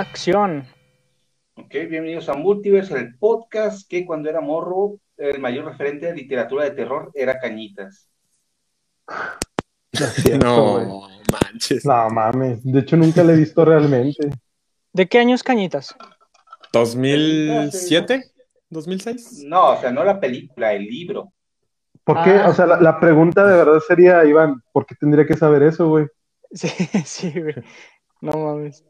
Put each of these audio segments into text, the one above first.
Acción. Ok, bienvenidos a Multiverse, el podcast que cuando era morro, el mayor referente de literatura de terror era Cañitas. No, manches. No mames, de hecho nunca la he visto realmente. ¿De qué años Cañitas? ¿2007? ¿2006? No, o sea, no la película, el libro. ¿Por qué? Ah. O sea, la, la pregunta de verdad sería, Iván, ¿por qué tendría que saber eso, güey? Sí, sí, güey. No mames.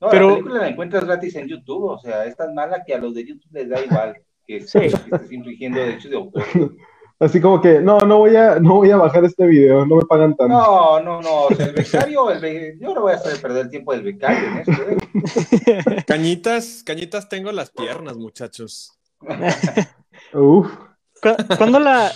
No, Pero- la película la encuentras gratis en YouTube, o sea, es tan mala que a los de YouTube les da igual que, Sí. que estés infringiendo derechos de autor. Así como que, no, no voy a, no voy a bajar este video, no me pagan tanto. No, no, no, o sea, el becario, el be- yo no voy a hacer perder el tiempo del becario en esto, ¿eh? Cañitas, cañitas tengo las piernas, muchachos. Uf, ¿Cu- ¿Cuándo la...?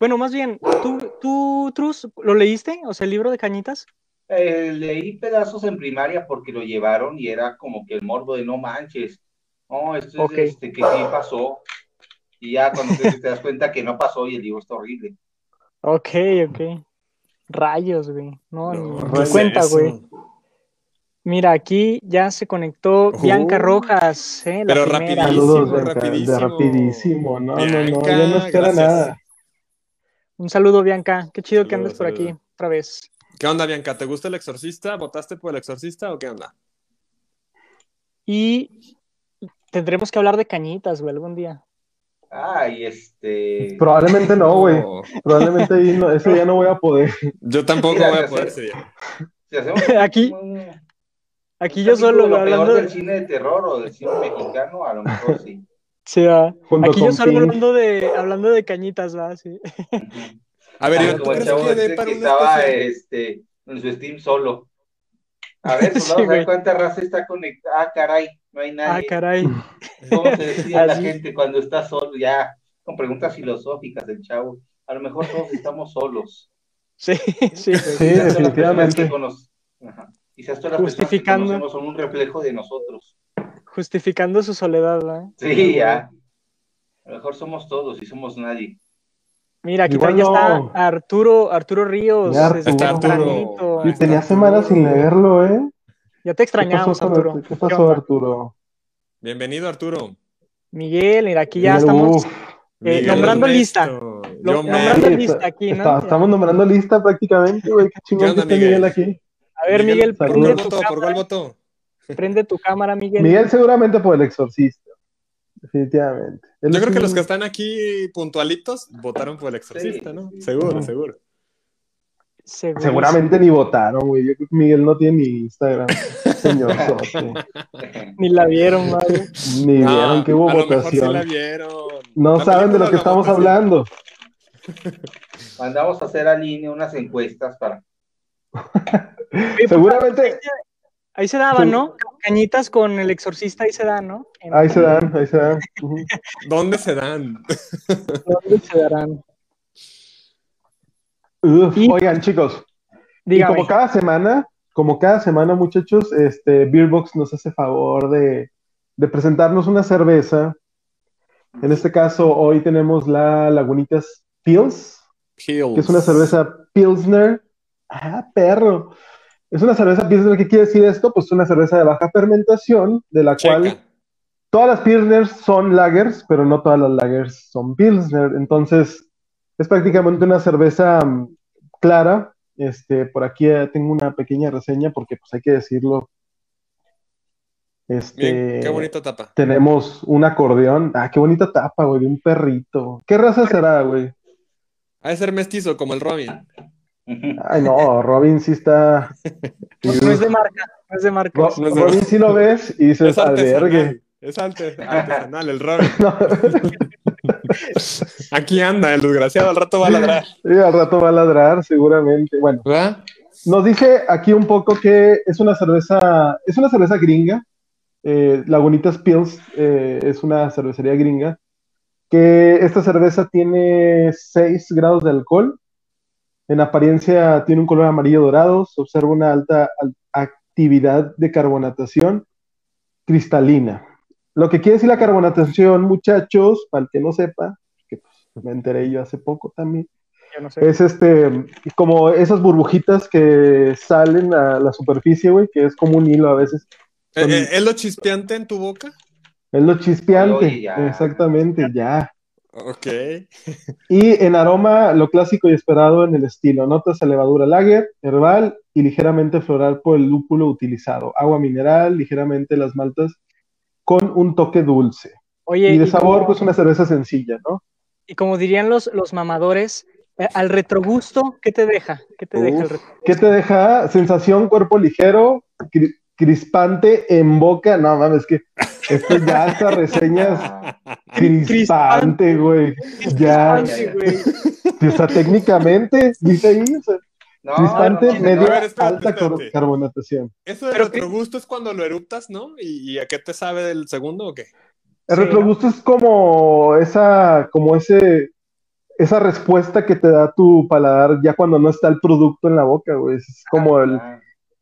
Bueno, más bien, ¿tú, tú, Trus, lo leíste? O sea, el libro de Cañitas. Eh, leí pedazos en primaria porque lo llevaron y era como que el morbo de no manches. No, esto es este, que sí pasó. Y ya cuando te, te das cuenta que no pasó y el libro está horrible. Ok, ok. Rayos, güey. No, ni- No, ni ¿qué es cuenta, eso? güey. Mira, aquí ya se conectó Bianca Uh, Rojas, ¿eh? La pero primera. rapidísimo, saludos, Bianca, rapidísimo. de rapidísimo, no, no, no, Bianca, ya no espera gracias. nada. Un saludo, Bianca. Qué chido que andes por aquí otra vez. ¿Qué onda, Bianca? ¿Te gusta el exorcista? ¿Votaste por el exorcista o qué onda? Y tendremos que hablar de Cañitas, güey, algún día. Ay, este. Probablemente no, güey. No, Probablemente no, ese día no voy a poder. yo tampoco Mira, voy a poder ese día. Si hacemos Aquí- un Aquí yo solo, lo peor hablando del de... cine de terror o del cine mexicano, a lo mejor sí. Sí, va. Junto Aquí yo Pink. hablando de, hablando de Cañitas, va, sí. A ver, Ah, Iván, ¿tú como el crees chavo que para que estaba este, en su Steam solo. A ver, pues Sí, vamos a ver cuánta raza está conectada. Ah, caray, no hay Ah, nadie. caray. ¿Cómo se decía la gente cuando está solo? Ya, con preguntas filosóficas del chavo. A lo mejor todos estamos solos. Sí, sí. Sí, definitivamente. Quizás todas las personas que Justificando. conocemos son un reflejo de nosotros. Justificando su soledad, ¿va? Sí, ya. A lo mejor somos todos y somos nadie. Mira, aquí Igual también no. está Arturo, Arturo Ríos. Ya, desde Está Arturo. Y tenía semanas sin leerlo, ¿eh? Ya te ¿Qué extrañamos, pasó, Arturo. Arturo? ¿Qué ¿Qué pasó? Arturo? Bienvenido, Arturo. Miguel, mira, aquí ya Miguel, estamos uf. Eh, Miguel nombrando Ernesto. lista. Yo nombrando lista está- aquí, ¿no? está- estamos nombrando lista prácticamente, güey. Qué chingón ¿Qué que esté Miguel Miguel? aquí. A ver, Miguel, ¿por prende tu, voto? ¿Por cuál cámara, voto? prende tu cámara, Miguel. Miguel seguramente por el exorcista. Definitivamente. Él Yo creo que los que están aquí puntualitos votaron por el exorcista, Sí, ¿no? Seguro, seguro. Seguramente ni votaron, güey. Yo creo que Miguel no tiene ni Instagram. Señor. Ni la vieron, madre. Ni vieron que hubo a lo mejor sí votación. la vieron. No La saben de lo que estamos votación. hablando. Mandamos a hacer a línea unas encuestas para. Seguramente Ahí se daban, ¿no? Cañitas con el exorcista, ahí se dan, ¿no? En- ahí se dan, ahí se dan. ¿Dónde se dan? ¿Dónde se darán? Uf, Y- Oigan, chicos, y como cada semana, como cada semana, muchachos, este Beerbox nos hace favor de, de presentarnos una cerveza. En este caso, hoy tenemos la Lagunitas Pils, que es una cerveza Pilsner. Ah, perro. Es una cerveza Pilsner. ¿Qué quiere decir esto? Pues una cerveza de baja fermentación, de la cual todas las Pilsners son lagers, pero no todas las lagers son Pilsner. Entonces, es prácticamente una cerveza mm, clara. Este, por aquí eh, tengo una pequeña reseña porque pues hay que decirlo. Este, Bien, qué bonita tapa. tenemos un acordeón. Ah, qué bonita tapa, güey, de un perrito. ¿Qué raza será, güey? Ha de ser mestizo como el Robin. Ay, no, Robin sí está. No, no es de marca, no es de marca. Ro- no es de- Robin sí lo ves y dices, Es albergue. Es arte- artesanal el Robin. No. Aquí anda, el desgraciado al rato va a ladrar. Sí, al rato va a ladrar, seguramente. Bueno, ¿Va? nos dice aquí un poco que es una cerveza, es una cerveza gringa. Eh, Lagunitas Pills eh, es una cervecería gringa. Que esta cerveza tiene 6 grados de alcohol. En apariencia tiene un color amarillo dorado. Se observa una alta al- actividad de carbonatación cristalina. Lo que quiere decir la carbonatación, muchachos, para el que no sepa, que pues, me enteré yo hace poco también, Yo no sé. es este, como esas burbujitas que salen a la superficie, güey, que es como un hilo a veces. Eh, eh, ¿Es lo chispeante en tu boca? Es lo chispeante, exactamente, ya. Ok. Y en aroma, lo clásico y esperado en el estilo. Notas a levadura lager, herbal y ligeramente floral por el lúpulo utilizado. Agua mineral, ligeramente las maltas con un toque dulce. Oye, Y de y sabor, como- pues una cerveza sencilla, ¿no? Y como dirían los, los mamadores, eh, al retrogusto, ¿qué te deja? ¿Qué te deja el retrogusto? ¿Qué te deja? Sensación, cuerpo ligero, cri- crispante en boca. No mames, que esto ya estas reseñas crispante, güey. Ya, Crispante, güey. o sea, técnicamente, dice ahí, o sea, no, crispante, no, no, media, A ver, espérate, alta espérate. carbonatación. ¿Eso de Pero que- retrogusto es cuando lo eruptas, no? ¿Y, y a qué te sabe del segundo o qué? El Sí, retrogusto es como esa, como ese, esa respuesta que te da tu paladar ya cuando no está el producto en la boca, güey. Es como el, ah,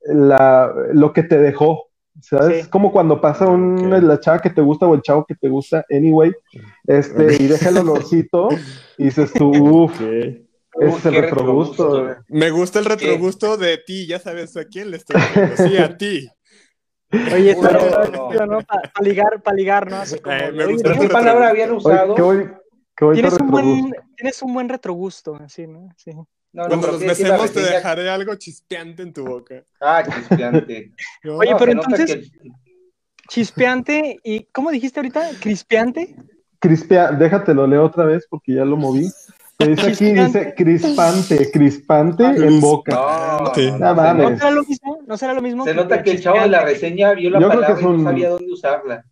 la, lo que te dejó. ¿Sabes? Sí. Es como cuando pasa un, Ok. la chava que te gusta o el chavo que te gusta, anyway, este, y deja el olorcito, y dices tú, uff, ese es el qué retrogusto. Me gusta el retrogusto de ti, ya sabes a quién le estoy diciendo. Sí, a ti. Oye, No. Para ligar, para ligar, ¿no? Así como, Eh, me oye, gusta ¿Pero el qué palabra habían Oye, usado? qué, qué tienes un buen, tienes un buen retrogusto, así, ¿no? Sí. No, Cuando nos ¿qué decía la besemos te dejaré algo chispeante en tu boca. Ah, chispeante. Oye, pero se entonces- que- Chispeante y, ¿cómo dijiste ahorita? ¿Crispeante? Crispea, déjate lo leo otra vez porque ya lo moví. Que dice aquí, dice crispante, crispante en boca. No, Sí. no, se mames. ¿No nota- será lo mismo? ¿No será lo mismo? Se nota que el chavo de la reseña vio la Yo creo que palabra y no sabía dónde usarla.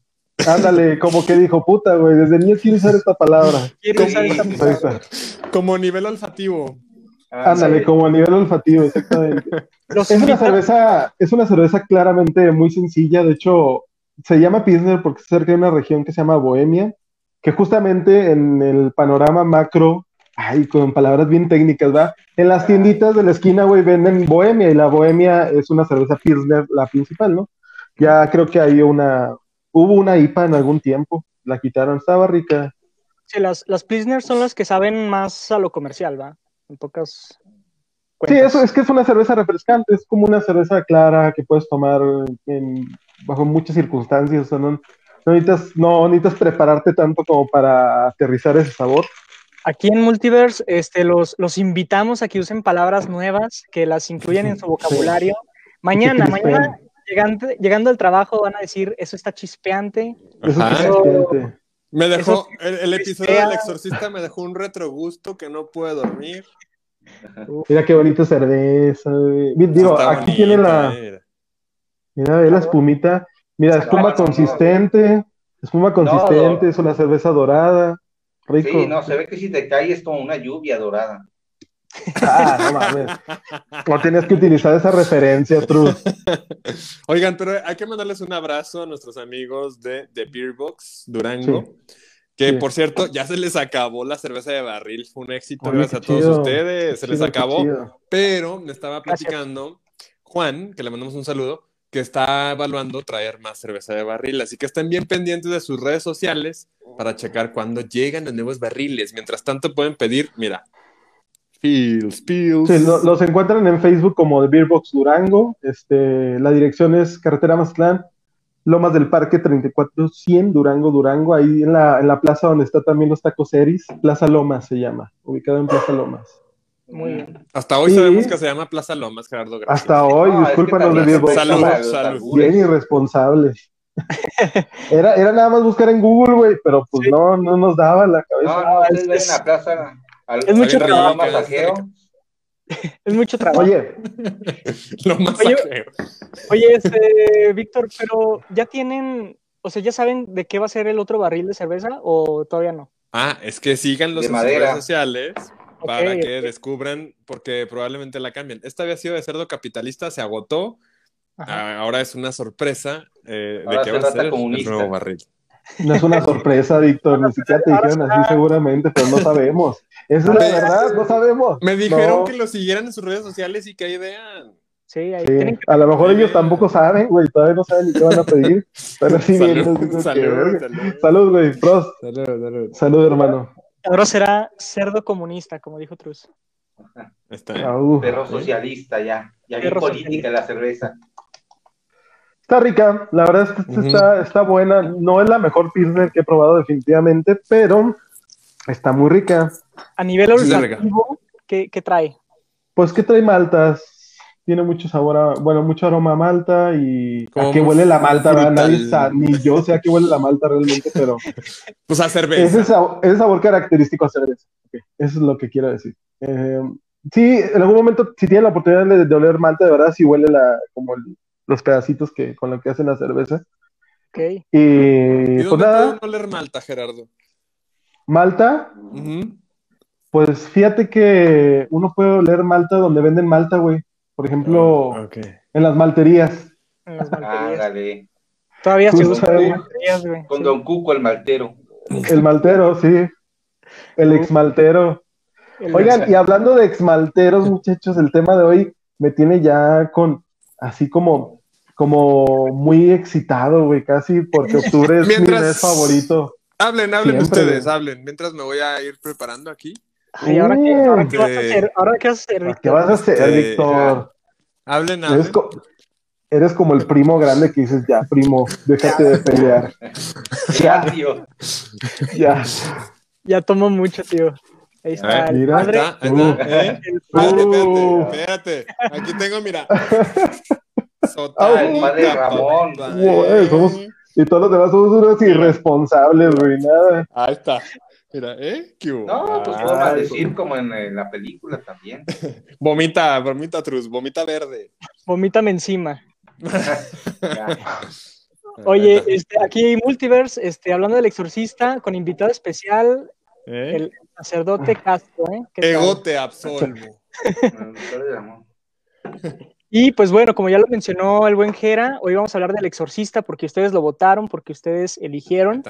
Ándale, como que dijo, puta, güey, desde niño quiero usar esta palabra. Quiero usar esta palabra. Como nivel olfativo. Ah, Ándale, sí. como a nivel olfativo, exactamente. Es una cerveza, es una cerveza claramente muy sencilla, de hecho, se llama Pilsner porque es cerca de una región que se llama Bohemia, que justamente en el panorama macro, ay, con palabras bien técnicas, ¿va? En las tienditas de la esquina, güey, venden Bohemia y la Bohemia es una cerveza Pilsner, la principal, ¿no? Ya creo que hay una, hubo una IPA en algún tiempo, la quitaron, estaba rica. Sí, las, las Pilsner son las que saben más a lo comercial, ¿va? En pocas Sí, cuentas. eso es que es una cerveza refrescante, es como una cerveza clara que puedes tomar en- bajo muchas circunstancias, o sea, no, no necesitas, no necesitas prepararte tanto como para aterrizar ese sabor. Aquí en Multiverse este, los, los invitamos a que usen palabras nuevas, que las incluyan en su vocabulario. Mañana, mañana, llegando, llegando al trabajo, van a decir, eso está chispeante. Eso Ajá. es chispeante. Me dejó, Eso- el, el episodio del exorcista me dejó un retrogusto que no pude dormir. Mira qué bonita cerveza, güey. Digo, Está aquí bonita, tiene la, mira. mira, ve la espumita, mira, espuma No, no, no. consistente, espuma consistente, no. es una cerveza dorada, rico. Sí, no, se ve que si te cae es como una lluvia dorada. Ah, no mames. No tienes que utilizar esa referencia, True. Oigan, pero hay que mandarles un abrazo a nuestros amigos de, de Beer Box Durango. Que Sí. por cierto, ya se les acabó la cerveza de barril. Fue un éxito, Oye, gracias a todos chido. ustedes. Se les acabó. Pero me estaba platicando Juan, que le mandamos un saludo, que está evaluando traer más cerveza de barril. Así que estén bien pendientes de sus redes sociales para checar cuándo llegan los nuevos barriles. Mientras tanto, pueden pedir, mira, Pills, Pills. Sí, lo- los encuentran en Facebook como The Beer Box Durango. Este, la dirección es Carretera Maztlán, Lomas del Parque 3400, Durango, Durango. Ahí en la, en la plaza donde está también los tacos Eris, Plaza Lomas se llama, ubicado en Plaza Lomas. Muy bien. Hasta hoy Sí. sabemos que se llama Plaza Lomas, Gerardo. Gracias. Hasta hoy, No, es que discúlpanos de Beer Box. Salud. Bien irresponsables. Era, era nada más buscar en Google, güey, pero pues Sí. no, no nos daba la cabeza. No, no, es- ven es- en la plaza. Al, es mucho trabajo. masajeo. Es mucho trabajo. Oye, Lo más Oye. Oye, este, Víctor, pero ¿ya tienen, o sea, ya saben de qué va a ser el otro barril de cerveza o todavía no? Ah, es que síganlos De en sus redes sociales para que descubran, porque probablemente la cambien. Esta había sido de cerdo capitalista, se agotó. Ajá. Ah, ahora es una sorpresa eh, de se va a ser comunista. el nuevo barril. No es una sorpresa, Víctor, ni siquiera te dijeron así seguramente, pero no sabemos. Esa es la verdad, no sabemos. Me dijeron No. que lo siguieran en sus redes sociales y que ahí vean. Sí, ahí Sí, que... a lo mejor ellos tampoco saben, güey, todavía no saben ni qué van a pedir. Pero sí bien, Salud, que, salud, salud. Salud, güey, Prost. Salud, salud. Salud, hermano. Ahora será cerdo comunista, como dijo Truz. Está bien. Au. Perro socialista ya. Ya bien Perro política la cerveza. Está rica, la verdad es que está, está buena. No es la mejor Pilsner que he probado definitivamente, pero está muy rica. A nivel olfativo, ¿qué, qué trae? Pues que trae maltas. Tiene mucho sabor a, bueno, mucho aroma a malta y Como a qué huele la malta. Nadie sabe, ni yo sé a qué huele la malta realmente, pero Pues a ese cerveza. sabor, ese sabor característico a cerveza. Eso es lo que quiero decir. Eh, sí, en algún momento, si tienen la oportunidad de, de oler malta, de verdad, sí huele la, como el- los pedacitos que, con los que hacen la cerveza. Ok. ¿Y Y dónde pues nada, pueden oler Malta, Gerardo? malta, pues fíjate que uno puede oler malta donde venden malta, güey. Por ejemplo, Ah, en las malterías. En las malterías. Ándale. Todavía se usan güey. Con Sí. Don Cuco, el maltero. El maltero, sí. El exmaltero. El- Oigan, y hablando de exmalteros, muchachos, el tema de hoy me tiene ya con así como, como muy excitado, güey, casi porque octubre es Mientras- mi mes favorito. Hablen, hablen Siempre, ustedes, güey. hablen. Mientras me voy a ir preparando aquí. Ay, ¿ahora qué, ahora qué vas a Este- hacer? ¿Ahora qué vas a hacer, ¿Qué Víctor? vas a hacer, Este, Víctor? Hablen, Eres, hablen. co- eres como el primo grande que dices, ya, primo, déjate de pelear. Ya, tío. Ya. Ya tomo mucho, tío. Ahí está. ver, el mira. padre. Ahí está, ahí está, ¿eh? El Espérate, Uh. espérate. Aquí tengo, mira. El padre Ramón. Güey, somos- Y todos los demás somos unos irresponsables, güey, nada. Ahí está. Mira, ¿eh? ¿Qué hubo? No, pues Ah, vamos a decir como en, en la película también. Vomita, vomita, Truz, vomita verde. Vomítame encima. Oye, este, aquí hay Multiverse, este, hablando del exorcista, con invitado especial, ¿Eh? el sacerdote Castro, ¿eh? Ego te absolvo. Y pues bueno, como ya lo mencionó el buen Jera, hoy vamos a hablar del exorcista porque ustedes lo votaron, porque ustedes eligieron.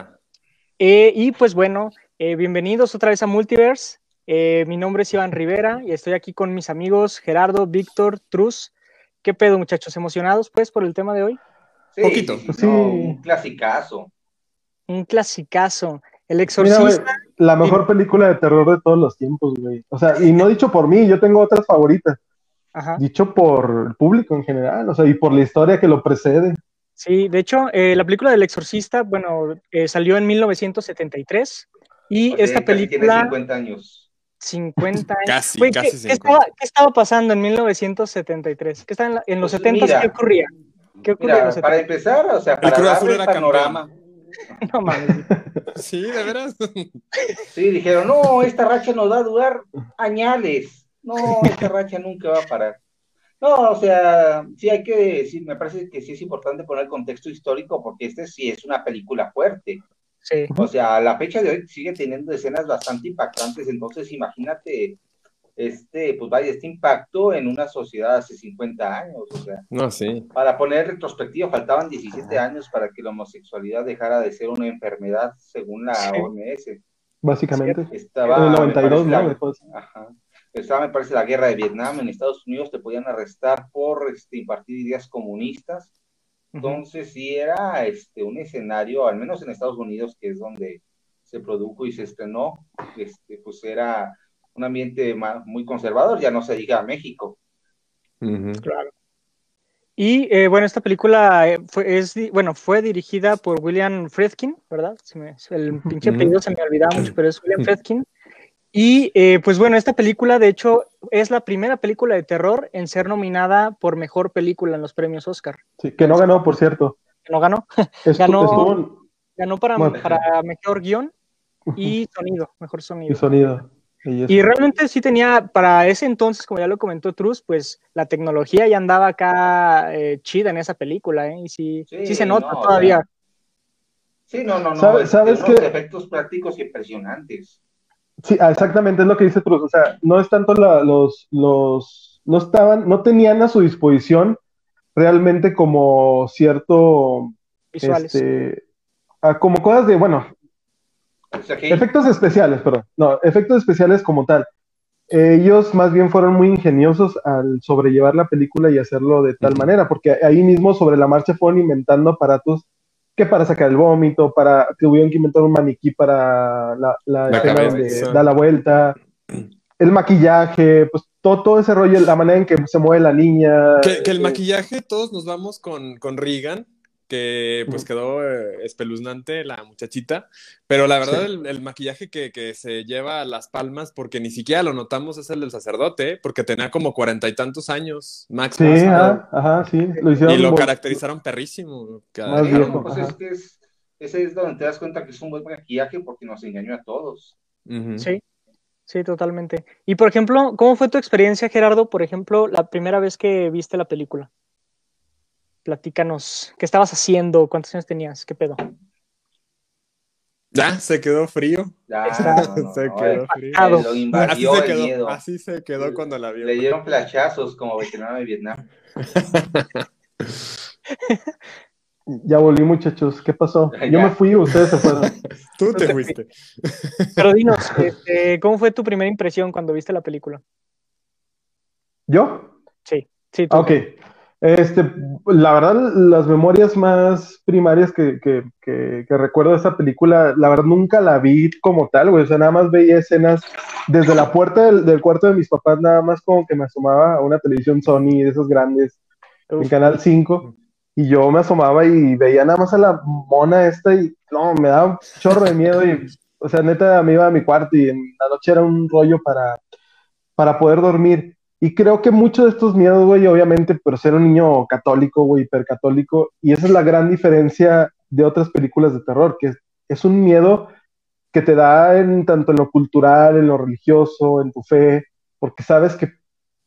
Eh, y pues bueno, eh, bienvenidos otra vez a Multiverse. Eh, mi nombre es Iván Rivera y estoy aquí con mis amigos Gerardo, Víctor, Truz. ¿Qué pedo, muchachos? ¿Emocionados pues por el tema de hoy? Sí, Poquito. sí, un clasicazo. Un clasicazo. El exorcista. La mejor película de terror de todos los tiempos, güey. O sea, y no dicho por mí, yo tengo otras favoritas. Ajá. Dicho por el público en general, o sea, y por la historia que lo precede. Sí, de hecho, eh, la película del exorcista, bueno, eh, salió en 1973 y O sea, esta casi tiene película 50 años. 50 años. Casi, Güey, casi ¿qué, qué 50. estaba, qué estaba pasando en 1973? ¿Qué estaba en, la- en los Pues 70 mira. ¿Qué ocurría? ¿Qué ocurría en Mira, los para 70? empezar, o sea, para Cruz Azul darle el era panorama. No mames. Sí, de veras. Sí, dijeron, no, esta racha nos va a durar añales. No, esta racha nunca va a parar. No, o sea, sí hay que decir, me parece que sí es importante poner contexto histórico porque este sí es una película fuerte. Sí. O sea, a la fecha de hoy sigue teniendo escenas bastante impactantes, entonces imagínate, este, pues vaya, este impacto en una sociedad hace 50 años, o sea, No, sí. para poner retrospectiva faltaban 17 años para que la homosexualidad dejara de ser una enfermedad según la Sí. OMS. Básicamente. Estaba, en el me 92, parece, ¿no? Después. Ajá. Estaba, me parece, la guerra de Vietnam. En Estados Unidos te podían arrestar por este, impartir ideas comunistas. Entonces, sí era este, un escenario, al menos en Estados Unidos, que es donde se produjo y se estrenó, este, pues era un ambiente ma- muy conservador, ya no se diga México. Ujú. Claro. Y eh, bueno, esta película eh, fue, es, bueno, fue dirigida por William Friedkin, ¿verdad? Se me- el pinche apellido se me olvidaba mucho, pero es William Friedkin. Y eh, pues bueno, esta película de hecho es la primera película de terror en ser nominada por mejor película en los premios Oscar. Sí, que no ganó, por cierto. No ganó, Estu- Ganó- estuvo ganó para, Bueno. para mejor guion y sonido, mejor y sonido. Y realmente sí tenía, para ese entonces, como ya lo comentó Truz, pues la tecnología ya andaba acá eh, chida en esa película, ¿eh? Y sí, sí, Sí, se nota no, todavía. Sí, no, no, no. ¿Sabe- sabes unos qué? efectos prácticos impresionantes. Sí, ah, exactamente, es lo que dice Cruz. O sea, no es tanto la- los, los, no estaban, no tenían a su disposición realmente como cierto, Visuales. este, ah, como cosas de, bueno, Que efectos especiales, perdón, no, efectos especiales como tal. Ellos más bien fueron muy ingeniosos al sobrellevar la película y hacerlo de tal Ujú. manera, porque ahí mismo sobre la marcha fueron inventando aparatos que para sacar el vómito, para tuvieron que inventar un maniquí para la, la La escena cabeza. donde da la vuelta, el maquillaje, pues todo, todo ese rollo, la manera en que se mueve la niña. Que, que el eh, maquillaje, todos nos vamos con, con Regan, que pues quedó eh, espeluznante la muchachita, pero la verdad Sí. el, el maquillaje que, que se lleva a las palmas, porque ni siquiera lo notamos, es el del sacerdote, porque tenía como cuarenta y tantos años, Max. Sí, Max, ajá, ajá, sí, lo hicieron. y lo muy- caracterizaron perrísimo. cada- Más viejo. Pues es que es, ese es donde te das cuenta que es un buen maquillaje porque nos engañó a todos. Sí, sí, totalmente. Y por ejemplo, ¿cómo fue tu experiencia, Gerardo? Por ejemplo, la primera vez que viste la película. Platícanos, ¿qué estabas haciendo? ¿Cuántos años tenías? ¿Qué pedo? Ya, se quedó frío. Ya, Está- no, no, se no, quedó frío. Lo Así invadió se el quedó, miedo. así se quedó cuando la vio. Le dieron flashazos como veterano de Vietnam. Ya volví, muchachos, ¿qué pasó? Ya. Yo me fui, ustedes se fueron. Tú te fuiste. Pero dinos, este, ¿cómo fue tu primera impresión cuando viste la película? ¿Yo? Sí, sí, tú. Ah, Ok. Este, la verdad, las memorias más primarias que, que, que, que recuerdo de esta película, la verdad nunca la vi como tal, güey. O sea, nada más veía escenas desde la puerta del, del cuarto de mis papás, nada más como que me asomaba a una televisión Sony de esos grandes en Uf, Canal 5 y yo me asomaba y veía nada más a la mona esta y no, me daba un chorro de miedo y, o sea, neta, me iba a mi cuarto y en la noche era un rollo para, para poder dormir. Y creo que muchos de estos miedos, güey, obviamente, pero ser un niño católico, güey, hipercatólico, y esa es la gran diferencia de otras películas de terror, que es, es un miedo que te da en tanto en lo cultural, en lo religioso, en tu fe, porque sabes que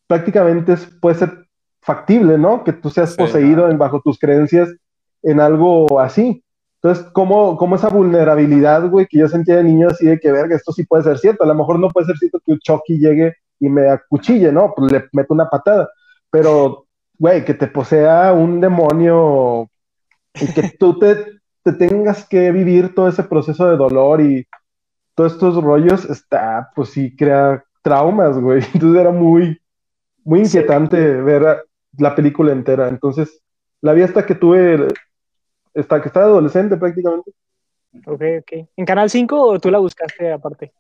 prácticamente es- puede ser factible, ¿no? Que tú seas Sí. poseído en- bajo tus creencias en algo así. Entonces, ¿cómo, cómo esa vulnerabilidad, güey, que yo sentía de niño así de que, verga, esto sí puede ser cierto. A lo mejor no puede ser cierto que un Chucky llegue y me acuchille, ¿no? Pues le meto una patada. Pero, güey, que te posea un demonio y que tú te, te tengas que vivir todo ese proceso de dolor y todos estos rollos, está, pues sí, crea traumas, güey. Entonces era muy, muy inquietante ver la película entera. Entonces, la vi hasta que tuve, hasta que estaba adolescente prácticamente. ok, ok. ¿En Canal 5 o tú la buscaste aparte?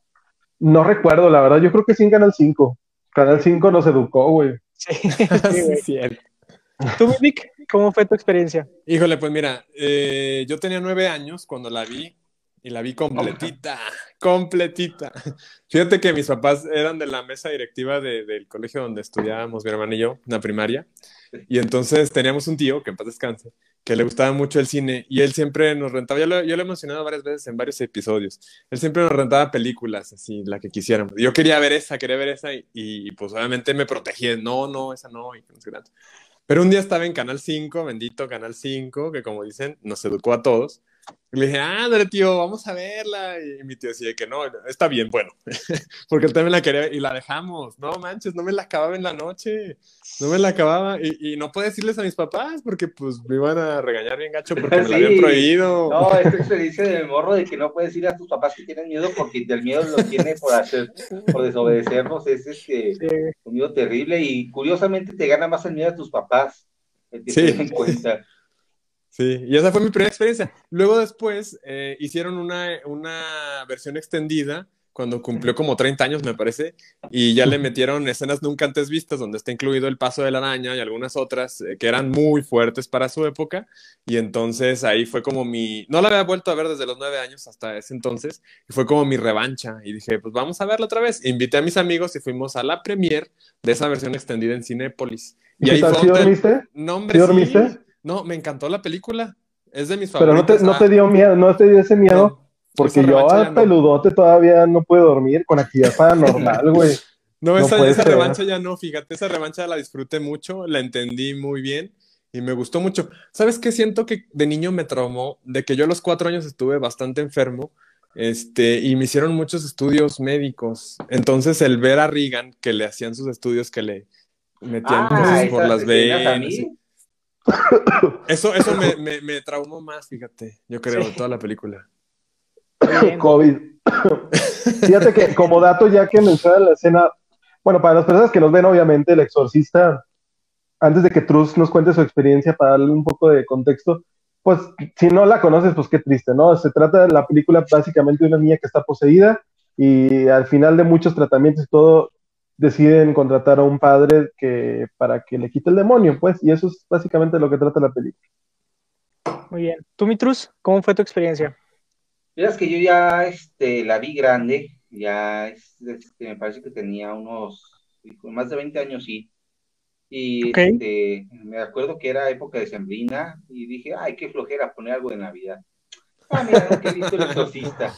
No recuerdo, la verdad, yo creo que sí en Canal 5. Canal 5 nos educó, güey. Sí, sí, Sí, güey. cierto. ¿Tú, Vic, cómo fue tu experiencia? Híjole, pues mira, eh, yo tenía nueve años cuando la vi y la vi completita, completita. Fíjate que mis papás eran de la mesa directiva de- del colegio donde estudiábamos mi hermano y yo, en la primaria, y entonces teníamos un tío, que en paz descanse, que le gustaba mucho el cine y él siempre nos rentaba, yo lo, yo lo he mencionado varias veces en varios episodios, él siempre nos rentaba películas, así, la que quisiéramos. Yo quería ver esa, quería ver esa y, y, pues obviamente me protegí, no, no, esa no, y no sé qué tanto. Pero un día estaba en Canal 5, bendito Canal 5, que como dicen, nos educó a todos. Y le dije, ándale, tío, vamos a verla. Y mi tío decía que no, está bien, bueno. Porque él también la quería y la dejamos. No manches, no me la acababa en la noche. No me la acababa. Y, y no puedo decirles a mis papás porque pues me iban a regañar bien gacho porque me la habían Sí. prohibido. No, esta experiencia del morro de que no puedes ir a tus papás que tienen miedo porque el miedo lo tiene por hacer, por desobedecernos, es este, Sí, un miedo terrible y curiosamente te gana más el miedo a tus papás. El que Sí. se den cuenta. Sí, y esa fue mi primera experiencia. Luego después eh, hicieron una, una versión extendida cuando cumplió como 30 años, me parece, y ya le metieron escenas nunca antes vistas, donde está incluido el paso de la araña y algunas otras eh, que eran muy fuertes para su época, y entonces ahí fue como mi, no la había vuelto a ver desde los nueve años hasta ese entonces, y fue como mi revancha, y dije, pues vamos a verla otra vez. Invité a mis amigos y fuimos a la premiere de esa versión extendida en Cinépolis. ¿Y tal? ¿Sí donde- dormiste? No, hombre, ¿Sí sí. dormiste? No, me encantó la película. Es de mis Pero no favoritas. te, no te dio miedo, no te dio ese miedo. no, Porque yo al no. peludote todavía no puedo dormir con actividad paranormal, güey. No, esa, esa revancha ya no, fíjate, esa revancha la disfruté mucho, la entendí muy bien y me gustó mucho. ¿Sabes qué? Siento que de niño me traumó, de que yo a los cuatro años estuve bastante enfermo, este, y me hicieron muchos estudios médicos. Entonces, el ver a Regan, que le hacían sus estudios, que le metían Ah, cosas por las venas. Eso, eso me, me, me traumó más, fíjate, yo creo, Sí. toda la película. COVID. Fíjate que como dato, ya que menciona la escena, bueno, para las personas que nos ven, obviamente, el exorcista, antes de que Truz nos cuente su experiencia para darle un poco de contexto, pues si no la conoces, pues qué triste, ¿no? Se trata de la película básicamente de una niña que está poseída y al final de muchos tratamientos y todo, deciden contratar a un padre que, para que le quite el demonio, pues, y eso es básicamente lo que trata la película. Muy bien. ¿Tú, Mitrus, cómo fue tu experiencia? Miras que yo ya este, la vi grande, ya este, me parece que tenía unos más de 20 años, sí. Y este, me acuerdo que era época de sembrina y dije, ay, qué flojera poner algo de Navidad. Ah, mira, qué listo el exorcista.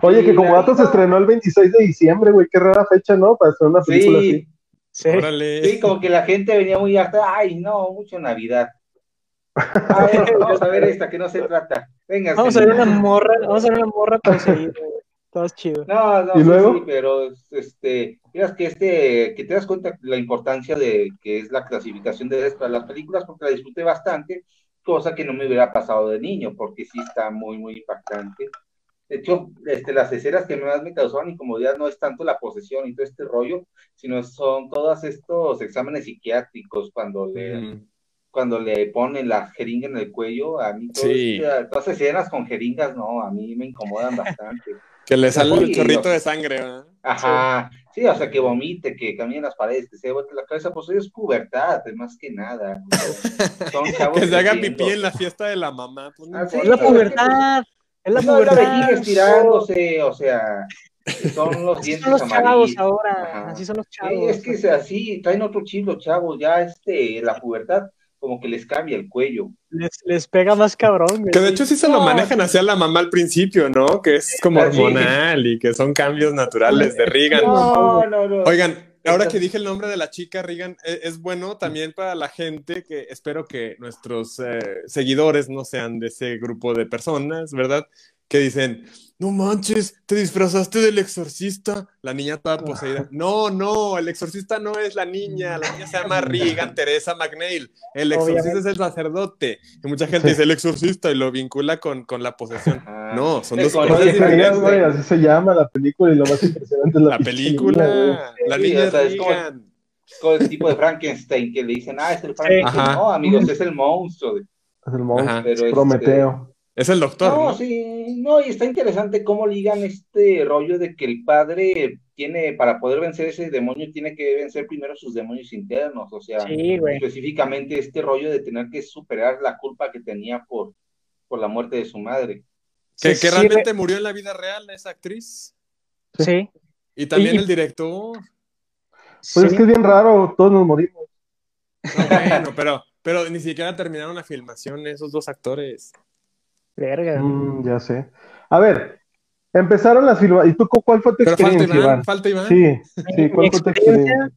Oye, que como dato se estrenó el 26 de diciembre, güey, qué rara fecha, ¿no? Para hacer una película sí, así. Sí. como que la gente venía muy harta, ay, no, mucho Navidad. A ver, vamos a ver esta, que no se trata. Venga, vamos a ver una morra, vamos a ver una morra seguir, Todo chido. No, no, ¿Y luego? sí, pero este, miras que este, que te das cuenta la importancia de que es la clasificación de las películas, porque la disfruté bastante, cosa que no me hubiera pasado de niño, porque sí está muy, muy impactante. De hecho, este, las escenas que más me causaban incomodidad no es tanto la posesión y todo este rollo, sino son todos estos exámenes psiquiátricos cuando le, cuando le ponen la jeringa en el cuello. A mí este, todas esas escenas con jeringas, no, a mí me incomodan bastante. que le sale el chorrito de sangre, Ajá, sí. o sea, que vomite, que camine las paredes, que se vuelve la cabeza, pues es pubertad, más que nada. que se haga pipí en la fiesta de la mamá. Pues, ah, es la pubertad. Es la no, la estirándose, o sea, son los dientes son los chavos ahora, así son los chavos. es que es así, traen otro chilo, chavos, ya este, la pubertad como que les cambia el cuello. Les, pega más cabrón. Que de hecho sí se lo manejan hacia la mamá al principio, ¿no? Que es como hormonal y que son cambios naturales de Regan. No, no, no. Oigan, ahora que dije el nombre de la chica, Regan, e, es, bueno también para la gente que espero que nuestros eh, seguidores no sean de ese grupo de personas, ¿verdad? Que dicen, no manches, te disfrazaste del exorcista. La niña estaba poseída. No, no, el exorcista no es la niña. La niña se llama Regan Teresa McNeil. El exorcista es el sacerdote. Y mucha gente dice el exorcista y lo vincula con, con la posesión. Ah. no, son dos cosas diferentes. así se llama la película y lo más impresionante es la, la película. la niña es Regan. Todo el tipo de Frankenstein que le dicen, ah, es el Frankenstein. No, amigos, es el monstruo. Es el monstruo. es Prometeo. Es el doctor. No, sí, no, y está interesante cómo ligan este rollo de que el padre tiene, para poder vencer ese demonio, tiene que vencer primero sus demonios internos, o sea, específicamente este rollo de tener que superar la culpa que tenía por, por la muerte de su madre. Que, realmente murió en la vida real esa actriz. Sí. Y también el director. Pues es que es bien raro, todos nos morimos. bueno, pero, pero ni siquiera terminaron la filmación esos dos actores. Verga. Mm, ya sé. A ver, empezaron las filmaciones. ¿Y tú cuál fue tu experiencia, falta Iván, Falta Iván. Sí, sí, ¿cuál fue tu experiencia?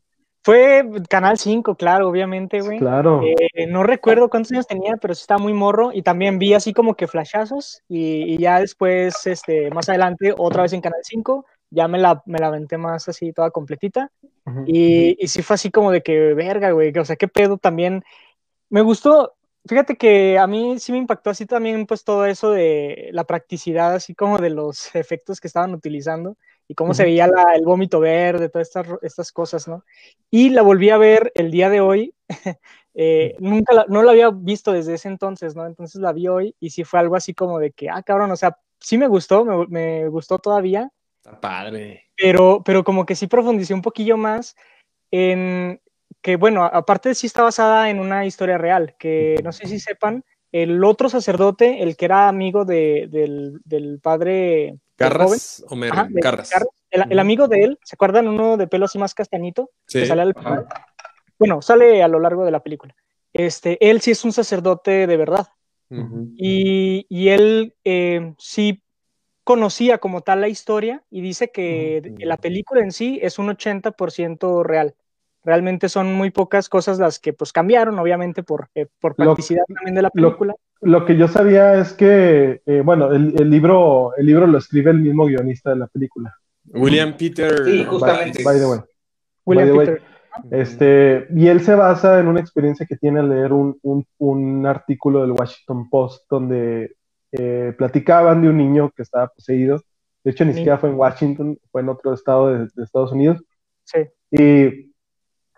Fue Canal 5, claro, obviamente, güey. Claro. Eh, no recuerdo cuántos años tenía, pero sí estaba muy morro. Y también vi así como que flashazos. Y, ya después, este, más adelante, otra vez en Canal 5, ya me la, me la aventé más así, toda completita. y, y sí fue así como de que, verga, güey. O sea, qué pedo también. Me gustó, Fíjate que a mí sí me impactó así también pues todo eso de la practicidad, así como de los efectos que estaban utilizando y cómo se veía el vómito verde, todas estas, estas cosas, ¿no? Y la volví a ver el día de hoy, eh, nunca la, no la había visto desde ese entonces, ¿no? Entonces la vi hoy y sí fue algo así como de que, ah, cabrón, o sea, sí me gustó, me, me gustó todavía. Está padre. Pero, pero como que sí profundicé un poquillo más en, que bueno, aparte sí está basada en una historia real, que no sé si sepan, el otro sacerdote, el que era amigo de, del, padre... Carras, Homero, Carras. el, amigo de él, ¿se acuerdan uno de pelo así más castañito? Sí. sale bueno, sale a lo largo de la película. Este, él sí es un sacerdote de verdad. y, y, él eh, sí conocía como tal la historia y dice que la película en sí es un 80% real. Realmente son muy pocas cosas las que pues cambiaron, obviamente por, eh, por practicidad también de la película. Lo, que yo sabía es que, eh, bueno, el, el, libro, el libro lo escribe el mismo guionista de la película. William Peter. Sí, justamente. By, the way. William Peter. Este, y él se basa en una experiencia que tiene al leer un, un, un artículo del Washington Post donde eh, platicaban de un niño que estaba poseído. De hecho, ni siquiera fue en Washington, fue en otro estado de, de Estados Unidos. Sí. Y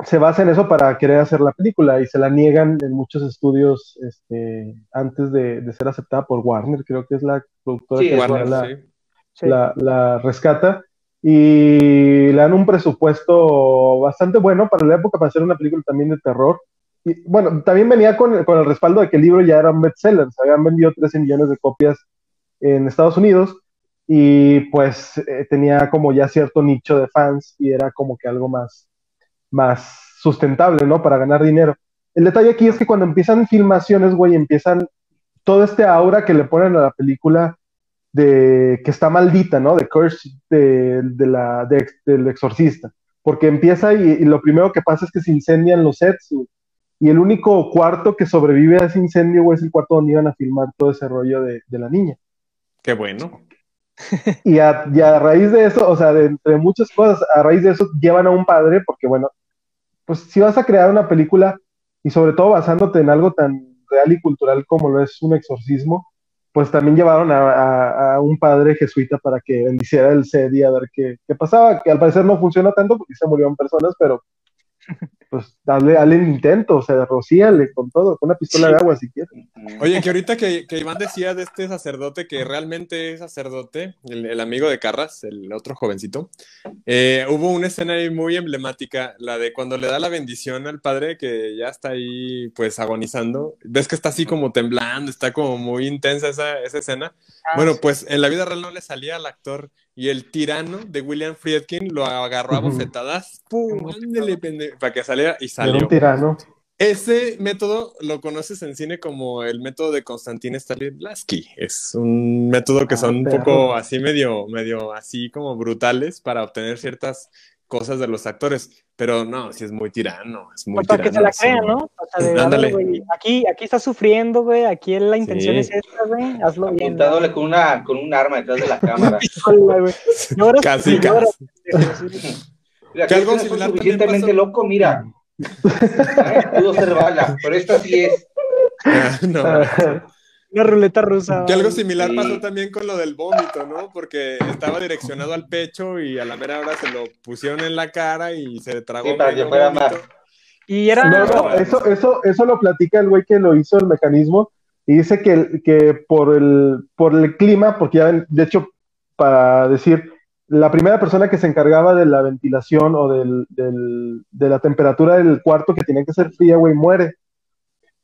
se basa en eso para querer hacer la película y se la niegan en muchos estudios este, antes de, ser aceptada por Warner, creo que es la productora que la, la, rescata. y le dan un presupuesto bastante bueno para la época para hacer una película también de terror. Y bueno, también venía con, con el respaldo de que el libro ya era un bestseller, se habían vendido 13 millones de copias en Estados Unidos y pues eh, tenía como ya cierto nicho de fans y era como que algo más, más sustentable, ¿no? Para ganar dinero. El detalle aquí es que cuando empiezan filmaciones, güey, empiezan todo este aura que le ponen a la película de que está maldita, ¿no? De curse de, de la, del exorcista. Porque empieza y, lo primero que pasa es que se incendian los sets, Y el único cuarto que sobrevive a ese incendio, güey, es el cuarto donde iban a filmar todo ese rollo de, de la niña. Qué bueno. Y a, a, raíz de eso, o sea, de entre muchas cosas, a raíz de eso llevan a un padre, porque bueno, pues si vas a crear una película y sobre todo basándote en algo tan real y cultural como lo es un exorcismo, pues también llevaron a, un padre jesuita para que bendiciera el set y a ver qué, qué, pasaba, que al parecer no funciona tanto porque se murieron personas, pero pues dale, dale el intento, o sea, rocíale con todo, con una pistola de agua si quieres. Oye, que ahorita que, que, Iván decía de este sacerdote que realmente es sacerdote, el, amigo de Carras, el otro jovencito, eh, hubo una escena ahí muy emblemática, la de cuando le da la bendición al padre que ya está ahí pues agonizando, ves que está así como temblando, está como muy intensa esa, esa escena. Ah, bueno, pues en la vida real no le salía al actor y el tirano de William Friedkin lo agarró a bofetadas, ¡pum! para que saliera y salió. un tirano. Ese método lo conoces en cine como el método de Konstantin Stanislavski. Es un método que ah, son un poco así medio, medio así como brutales para obtener ciertas cosas de los actores, pero no, sí es muy tirano, es muy para que se la crean, ¿no? O sea, de, aquí, aquí está sufriendo, güey, aquí la intención es esta, güey, hazlo bien. Apuntándole con, una, con un arma detrás de la cámara. casi, casi. Mira, que algo es suficientemente loco, mira. Pudo ser bala, pero esta sí es. no. Una ruleta rusa. Que algo similar pasó también con lo del vómito, ¿no? Porque estaba direccionado al pecho y a la mera hora se lo pusieron en la cara y se tragó. Sí, para que fuera más. Y era. No, eso, eso, eso lo platica el güey que lo hizo el mecanismo y dice que, que por, el, por el clima, porque ya, de hecho, para decir, la primera persona que se encargaba de la ventilación o del, del, de la temperatura del cuarto que tenía que ser fría, güey, muere.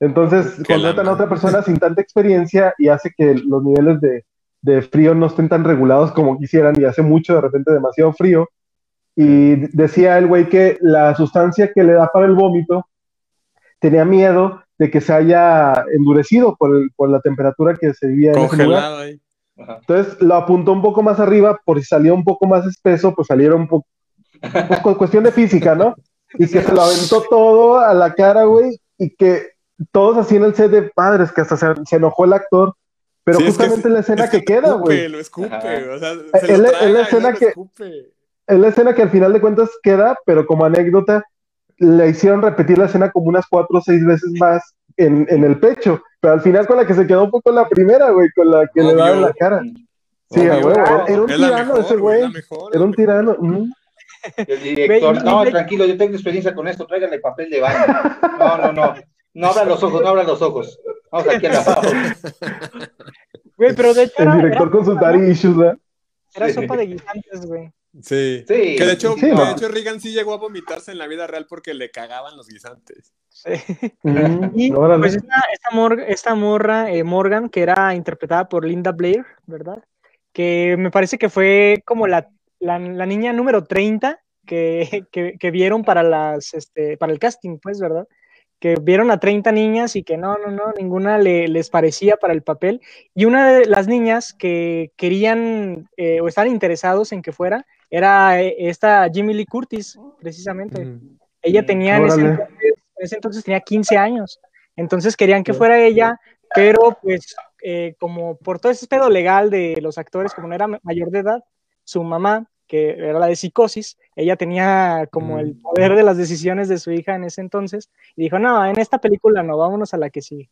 Entonces contratan a otra persona sin tanta experiencia y hace que los niveles de, de, frío no estén tan regulados como quisieran y hace mucho, de repente demasiado frío. Y decía el güey que la sustancia que le da para el vómito tenía miedo de que se haya endurecido por, el, por la temperatura que se vivía en ese lugar. Ahí. Entonces lo apuntó un poco más arriba, por si salía un poco más espeso, pues saliera un poco, pues con cuestión de física, ¿no? Y que se lo aventó todo a la cara, güey, y que todos así en el set de padres, que hasta se, enojó el actor, pero justamente es la escena que, queda, güey. Lo escupe, o sea, es la escena que es la escena que al final de cuentas queda, pero como anécdota, le hicieron repetir la escena como unas cuatro o seis veces más en, en, el pecho, pero al final con la que se quedó un poco la primera, güey, con la que le daba en la cara. Sí, güey, era, un tirano ese güey. Era un tirano. El director, no, tranquilo, yo tengo experiencia con esto, tráiganle papel de baño. No, no, no. No abran los ojos, no abran los ojos. Vamos aquí abajo. Güey, pero de hecho. El director con sus issues, ¿eh? Era sopa de guisantes, güey. Sí. sí. Que de hecho, de hecho Reagan sí llegó a vomitarse en la vida real porque le cagaban los guisantes. Sí. y pues esta, esta, morra, eh, Morgan, que era interpretada por Linda Blair, ¿verdad? Que me parece que fue como la, la, la niña número 30 que, que, que, vieron para, las, este, para el casting, pues, ¿verdad? Que vieron a 30 niñas y que no, no, no, ninguna le, les parecía para el papel. Y una de las niñas que querían eh, o estaban interesados en que fuera era eh, esta Jimmy Lee Curtis, precisamente. Ella tenía en ese, entonces, tenía 15 años. Entonces querían que fuera ella, pero pues eh, como por todo ese pedo legal de los actores, como no era mayor de edad, su mamá que era la de psicosis, ella tenía como el mm. poder de las decisiones de su hija en ese entonces, y dijo, no, en esta película no, vámonos a la que sí.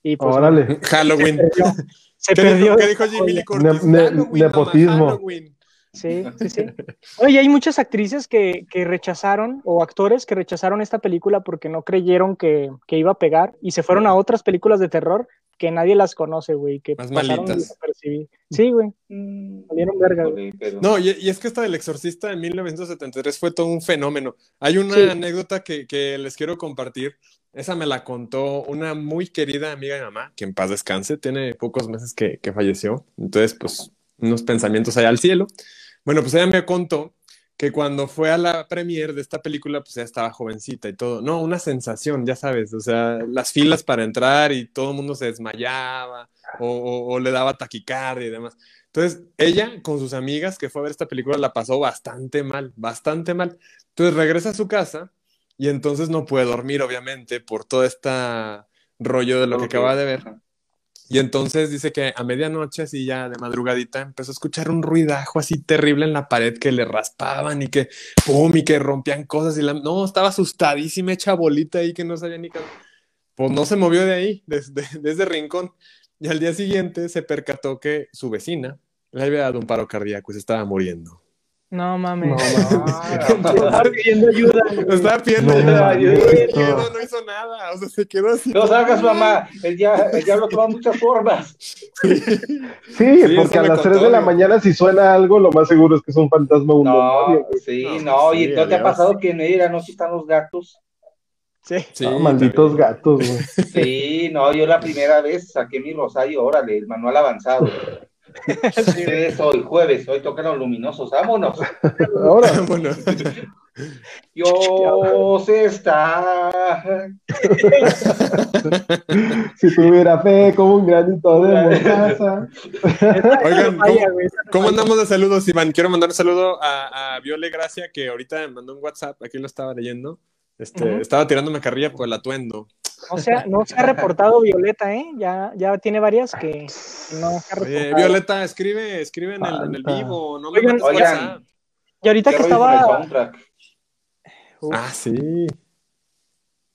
Y pues, Órale. Halloween. Se perdió. ¿Qué dijo Jimmy Lee Curtis? nepotismo. Sí, sí, sí. Oye, hay muchas actrices que, que, rechazaron, o actores que rechazaron esta película porque no creyeron que, que, iba a pegar y se fueron a otras películas de terror que nadie las conoce, güey, que Más pasaron malitas. desapercibidas. Sí, güey, Mm, salieron verga, güey. No, y, y es que esta del Exorcista de 1973 fue todo un fenómeno. Hay una Sí. anécdota que, que les quiero compartir. Esa me la contó una muy querida amiga de mamá, que en paz descanse, tiene pocos meses que, que falleció. Entonces, pues, unos pensamientos allá al cielo. Bueno, pues ella me contó que cuando fue a la premiere de esta película, pues ella estaba jovencita y todo. No, una sensación, ya sabes, o sea, las filas para entrar y todo el mundo se desmayaba o, o- o le daba taquicardia y demás. Entonces, ella con sus amigas que fue a ver esta película la pasó bastante mal, bastante mal. Entonces regresa a su casa y entonces no puede dormir, obviamente, por todo este rollo de lo que acaba de ver. Y entonces dice que a medianoche, así ya de madrugadita, empezó a escuchar un ruidajo así terrible en la pared que le raspaban y que pum, y que rompían cosas. Y la... No, estaba asustadísima, hecha bolita ahí que no sabía ni qué. Pues no se movió de ahí, desde, desde rincón. Y al día siguiente se percató que su vecina le había dado un paro cardíaco y se estaba muriendo. No mames. No, Estaba pidiendo ayuda, estaba pidiendo No, ayuda, hizo nada. O sea, se quedó así. No salgas, mamá. El, dia- el diablo toma muchas formas. Sí, porque a las contó, 3 de la mañana si suena algo, lo más seguro es que es un fantasma o un No, demonio. sí, No, y entonces te ha pasado que en ella no si están los gatos. Sí. Sí, malditos también. gatos, güey. Sí, no, yo la primera vez saqué mi rosario, órale, el manual avanzado. Sí, ¿Qué es hoy? Jueves, hoy tocan los luminosos, vámonos. Ahora, Bueno, Dios está. si tuviera fe como un granito de mostaza. Oigan, ¿cómo-. ¿Cómo andamos de saludos, Iván? Quiero mandar un saludo a, a Viole Gracia, que ahorita me mandó un WhatsApp, aquí lo estaba leyendo. Este. Estaba tirándome carrilla por el atuendo. No se, ha, no se ha reportado Violeta, ¿eh? Ya, ya tiene varias que no se ha Oye, reportado. Violeta, escribe, escribe en el, en el Falta. vivo, no me Oigan, oigan. Y ahorita ¿Qué que estaba. Uf, Ah, sí.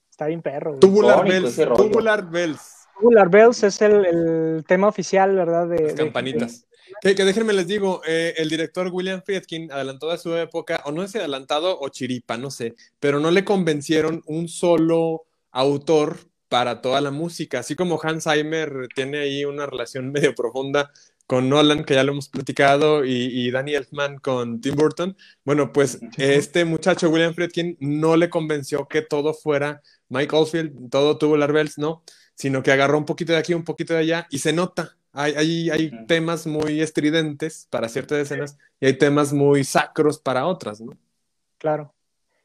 Está bien perro, güey. Tubular Bells. Tubular Bells, Tubular Bells es el, el tema oficial, ¿verdad? De, las de- campanitas. Que, que déjenme les digo, eh, el director William Friedkin adelantó de su época, o no si adelantado o chiripa, no sé, pero no le convencieron un solo autor para toda la música, así como Hans Zimmer tiene ahí una relación medio profunda con Nolan, que ya lo hemos platicado, y, y Danny Elfman con Tim Burton. Bueno, pues este muchacho William Friedkin no le convenció que todo fuera Mike Oldfield, todo tuvo bells, no, sino que agarró un poquito de aquí, un poquito de allá, y se nota. Hay, hay, hay Ujú. temas muy estridentes para ciertas escenas y hay temas muy sacros para otras, ¿no? Claro.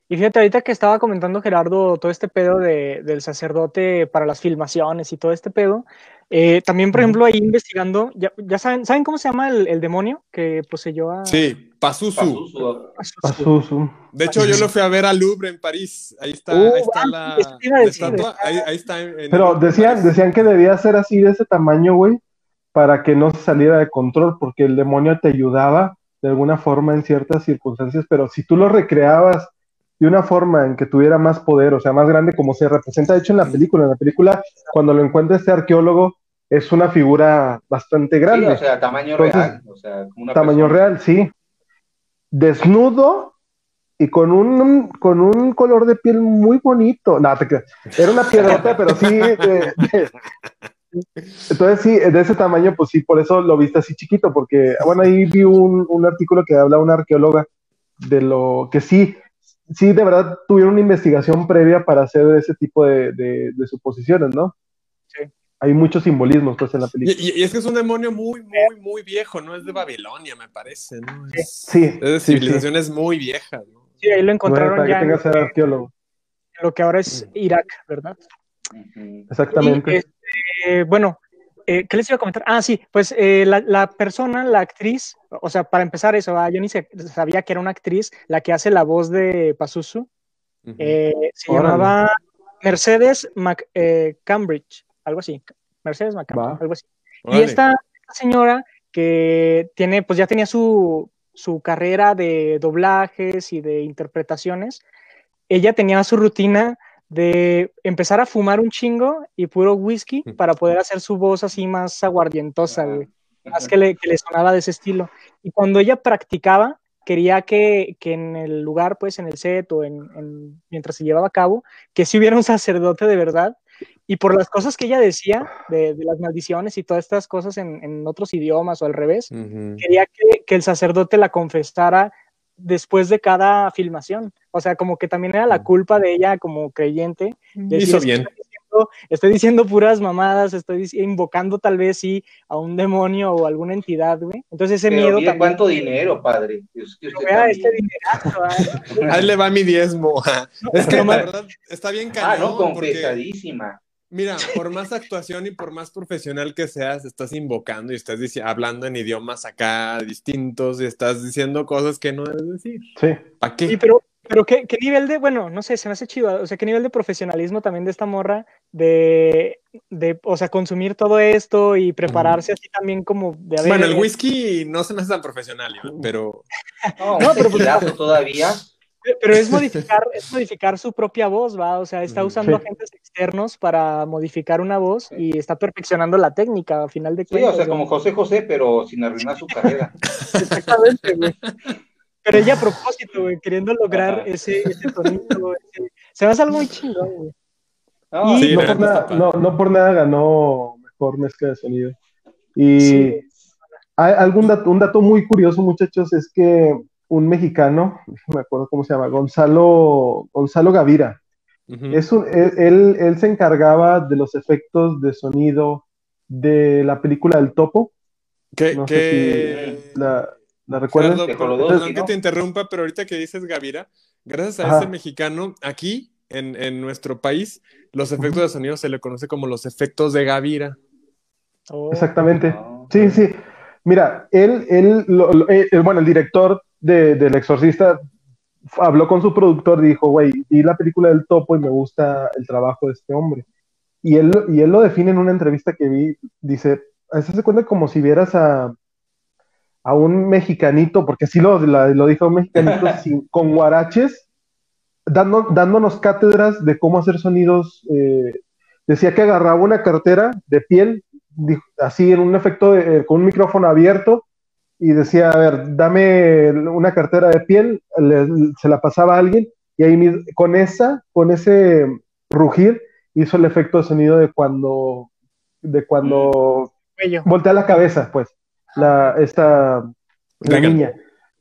Y fíjate, ahorita que estaba comentando Gerardo todo este pedo de, del sacerdote para las filmaciones y todo este pedo, eh, también, por ejemplo, ahí investigando, ya, ya saben, ¿saben cómo se llama el, el demonio que poseyó a... Sí, Pazuzu. Pazuzu. De hecho, yo lo fui a ver al Louvre en París. Ahí está, Uh, ahí está ah, la, la decir, estatua. Ahí, ahí está. en- en Pero decían, decían que debía ser así de ese tamaño, güey, para que no se saliera de control, porque el demonio te ayudaba de alguna forma en ciertas circunstancias, pero si tú lo recreabas de una forma en que tuviera más poder, o sea, más grande como se representa, de hecho en la película, en la película, cuando lo encuentra este arqueólogo, es una figura bastante Sí, grande, o sea, tamaño Entonces, real. O sea, una tamaño persona. real, sí, desnudo y con un, con un color de piel muy bonito, no, te creas, era una piedrota, pero sí, de- de- entonces sí, de ese tamaño, pues sí, por eso lo viste así chiquito, porque, bueno, ahí vi un, un artículo que habla una arqueóloga de lo que sí, sí, de verdad tuvieron una investigación previa para hacer ese tipo de, de- de suposiciones, ¿no? Sí. Hay muchos simbolismos, pues, en la Y, película. y- y es que es un demonio muy, muy, muy viejo, ¿no? Es de Babilonia, me parece, ¿no? Es, Sí, es de sí, sí. civilizaciones muy viejas, ¿no? Sí, ahí lo Bueno, encontraron para ya que en tengas ser arqueólogo. lo que ahora es Irak, ¿verdad? Exactamente. Y, este, bueno, eh, ¿qué les iba a comentar? Ah, sí, pues eh, la, la persona, la actriz, o sea, para empezar eso, ah, yo ni se- sabía que era una actriz la que hace la voz de Pazuzu. Ujú. Eh, se Órale. llamaba Mercedes Mac, eh, Cambridge, algo así. Mercedes McCambridge, algo así. Y Órale. esta, esta señora que tiene, pues ya tenía su, su carrera de doblajes y de interpretaciones, ella tenía su rutina de empezar a fumar un chingo y puro whisky para poder hacer su voz así más aguardientosa, güey. Más que le, que le sonaba de ese estilo. Y cuando ella practicaba, quería que, que en el lugar, pues en el set o en, en- mientras se llevaba a cabo, que si hubiera un sacerdote de verdad y por las cosas que ella decía, de, de las maldiciones y todas estas cosas en, en otros idiomas o al revés, quería que, que el sacerdote la confesara después de cada filmación. O sea, como que también era la culpa de ella como creyente. de decir, Hizo "Es que bien. Estoy diciendo, estoy diciendo puras mamadas, estoy invocando tal vez sí a un demonio o alguna entidad, güey. Entonces ese Pero miedo mire también. cuánto dinero, padre. Vea este dinerazo, ah. Ahí le va mi diezmo. Es que no, la verdad está bien Ah, cañón. no, porque, confesadísima. Mira, por más actuación y por más profesional que seas, estás invocando y estás hablando en idiomas acá distintos y estás diciendo cosas que no debes decir. Sí. ¿Para qué? Sí, pero, pero ¿qué, qué nivel de, bueno, no sé, se me hace chido, o sea, qué nivel de profesionalismo también de esta morra de, de o sea, consumir todo esto y prepararse así también como de haber... Bueno, el whisky no se me hace tan profesional, Iván, pero No, No, pero pues- todavía. Pero es modificar, es modificar su propia voz, ¿va? O sea, está usando Sí. agentes externos para modificar una voz y está perfeccionando la técnica, a final de Sí, cuentas. o sea, ¿va? como José José, pero sin arruinar su carrera. Exactamente, güey. Pero ella a propósito, güey, queriendo lograr Ajá. ese, ese sonido, ese- se me hace algo muy chingón, güey. No, Y- Sí, no, por nada, no, no por nada ganó mejor mezcla de sonido. Y Sí. hay algún dato, un dato muy curioso, muchachos, es que un mexicano, no me acuerdo cómo se llama, Gonzalo, Gonzalo Gavira, es un, él, él- él se encargaba de los efectos de sonido de la película El Topo. ¿Qué, No qué- sé si la, la perdón Jodorowsky, que ¿no? te interrumpa, pero ahorita que dices Gavira, gracias a Ajá. ese mexicano, aquí en, en nuestro país, los efectos de sonido se le conoce como los efectos de Gavira. Oh. Exactamente. No. Sí, sí. Mira, él, él, lo- lo- eh, eh, bueno, el director de, del Exorcista habló con su productor y dijo, güey, vi la película del topo y me gusta el trabajo de este hombre. Y él, lo- y él lo define en una entrevista que vi, dice, se hace cuenta como si vieras a, a un mexicanito, porque sí lo, la- lo dijo un mexicanito sin- con guaraches, dando, dándonos cátedras de cómo hacer sonidos. eh, decía que agarraba una cartera de piel, dijo- así en un efecto de- eh, con un micrófono abierto, y decía, a ver, dame una cartera de piel, le- se la pasaba a alguien, y ahí con esa, con ese rugir, hizo el efecto de sonido de cuando, de cuando Cuello. voltea la cabeza, pues, la, esta, la Regan. niña,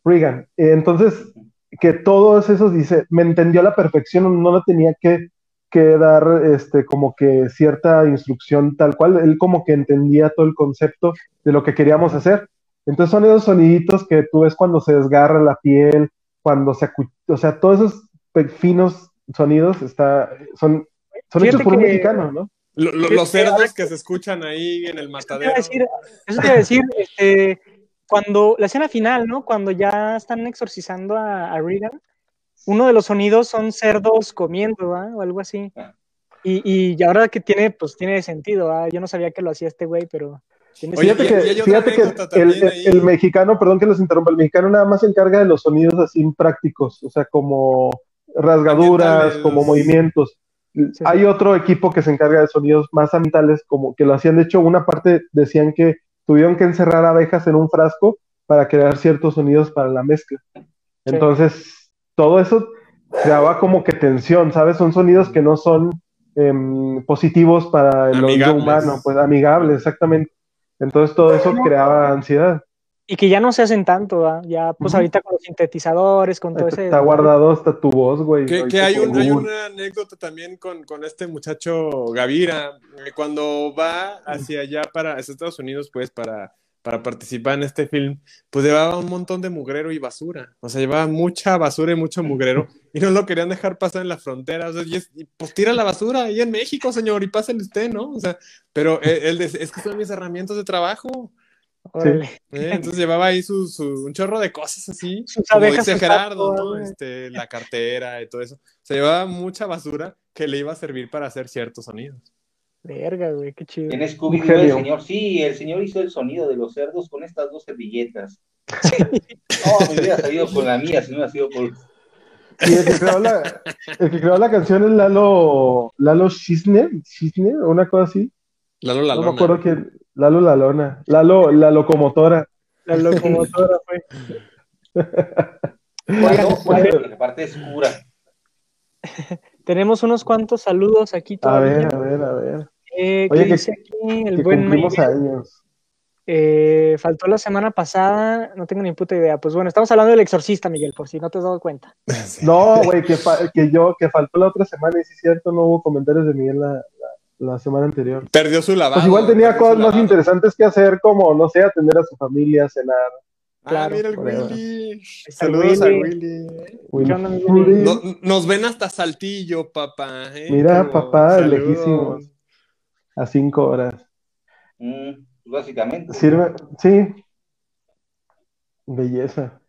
Regan. Eh, Entonces, que todos esos, dice, me entendió a la perfección, no le tenía que, que dar, este, como que cierta instrucción tal cual, él como que entendía todo el concepto de lo que queríamos hacer. Entonces son esos soniditos que tú ves cuando se desgarra la piel, cuando se acu- o sea, todos esos finos sonidos está, son, son hechos por un mexicano, ¿no? Lo- lo- Sí, los cerdos que se escuchan ahí en el Eso te matadero. iba a decir, eso te iba a decir, este, cuando la escena final, ¿no? Cuando ya están exorcizando a, a Regan, uno de los sonidos son cerdos comiendo, ¿va? O algo así. Ah. Y, y ahora que tiene, pues tiene sentido, ¿va? Yo no sabía que lo hacía este güey, pero Oye, Fíjate hay que, fíjate que el, mexicano, perdón que los interrumpa, el mexicano nada más se encarga de los sonidos así prácticos, o sea, como rasgaduras, como movimientos. Sí. Hay otro equipo que se encarga de sonidos más ambientales, como que lo hacían, de hecho, una parte decían que tuvieron que encerrar abejas en un frasco para crear ciertos sonidos para la mezcla. Entonces, todo eso creaba como que tensión, ¿sabes? Son sonidos que no son em, positivos para el oído humano, pues amigables, exactamente. Entonces todo eso creaba ansiedad. Y que ya no se hacen tanto, ¿va? Ya, pues ahorita con los sintetizadores, con todo ese... Está guardado hasta tu voz, güey. Que, hay, un- hay una anécdota también con, con este muchacho Gavira, eh, cuando va hacia allá para hacia Estados Unidos, pues para, para participar en este film, pues llevaba un montón de mugrero y basura. O sea, llevaba mucha basura y mucho mugrero y no lo querían dejar pasar en la frontera. O sea, y es- y, pues tira la basura ahí en México, señor, y pásale usted, ¿no? O sea, pero él, él dice, es que son mis herramientas de trabajo. Órale. ¿eh? Entonces llevaba ahí su, su- un chorro de cosas así, Sus como abejas, dice Gerardo, ¿no? Este, la cartera y todo eso. Se llevaba mucha basura que le iba a servir para hacer ciertos sonidos. Verga, güey, qué chido. En Scooby-Doo el señor, sí, el señor hizo el sonido de los cerdos con estas dos servilletas. No, me hubiera salido con la mía si no hubiera sido por... Y el que creó la, el que creó la canción es Lalo, Lalo Schisner, Schisner, o una cosa así. Lalo la no me acuerdo quién. Lalo la lona. Lalo, la locomotora. La locomotora fue. Oigan, a ver. la parte oscura. Tenemos unos cuantos saludos aquí A todavía. ver, a ver, a ver. Eh, ¿qué Oye, que- dice aquí el Que buen cumplimos Miguel? años. Eh, faltó la semana pasada, no tengo ni puta idea. Pues bueno, estamos hablando del exorcista, Miguel, por si no te has dado cuenta. No, güey, que, que yo, que faltó la otra semana, y sí es cierto, no hubo comentarios de Miguel la, la, la semana anterior. Perdió su lavado. Pues igual tenía cosas más interesantes que hacer, como, no sé, atender a su familia, cenar. Ah, Claro. mira el Willy. Saludos a Willy. Willy. ¿Qué onda, mi Willy. No- nos ven hasta Saltillo, papá. ¿eh? Mira, papá, saludos. lejísimos. A cinco horas. Mm, básicamente. Sirve, sí. Belleza.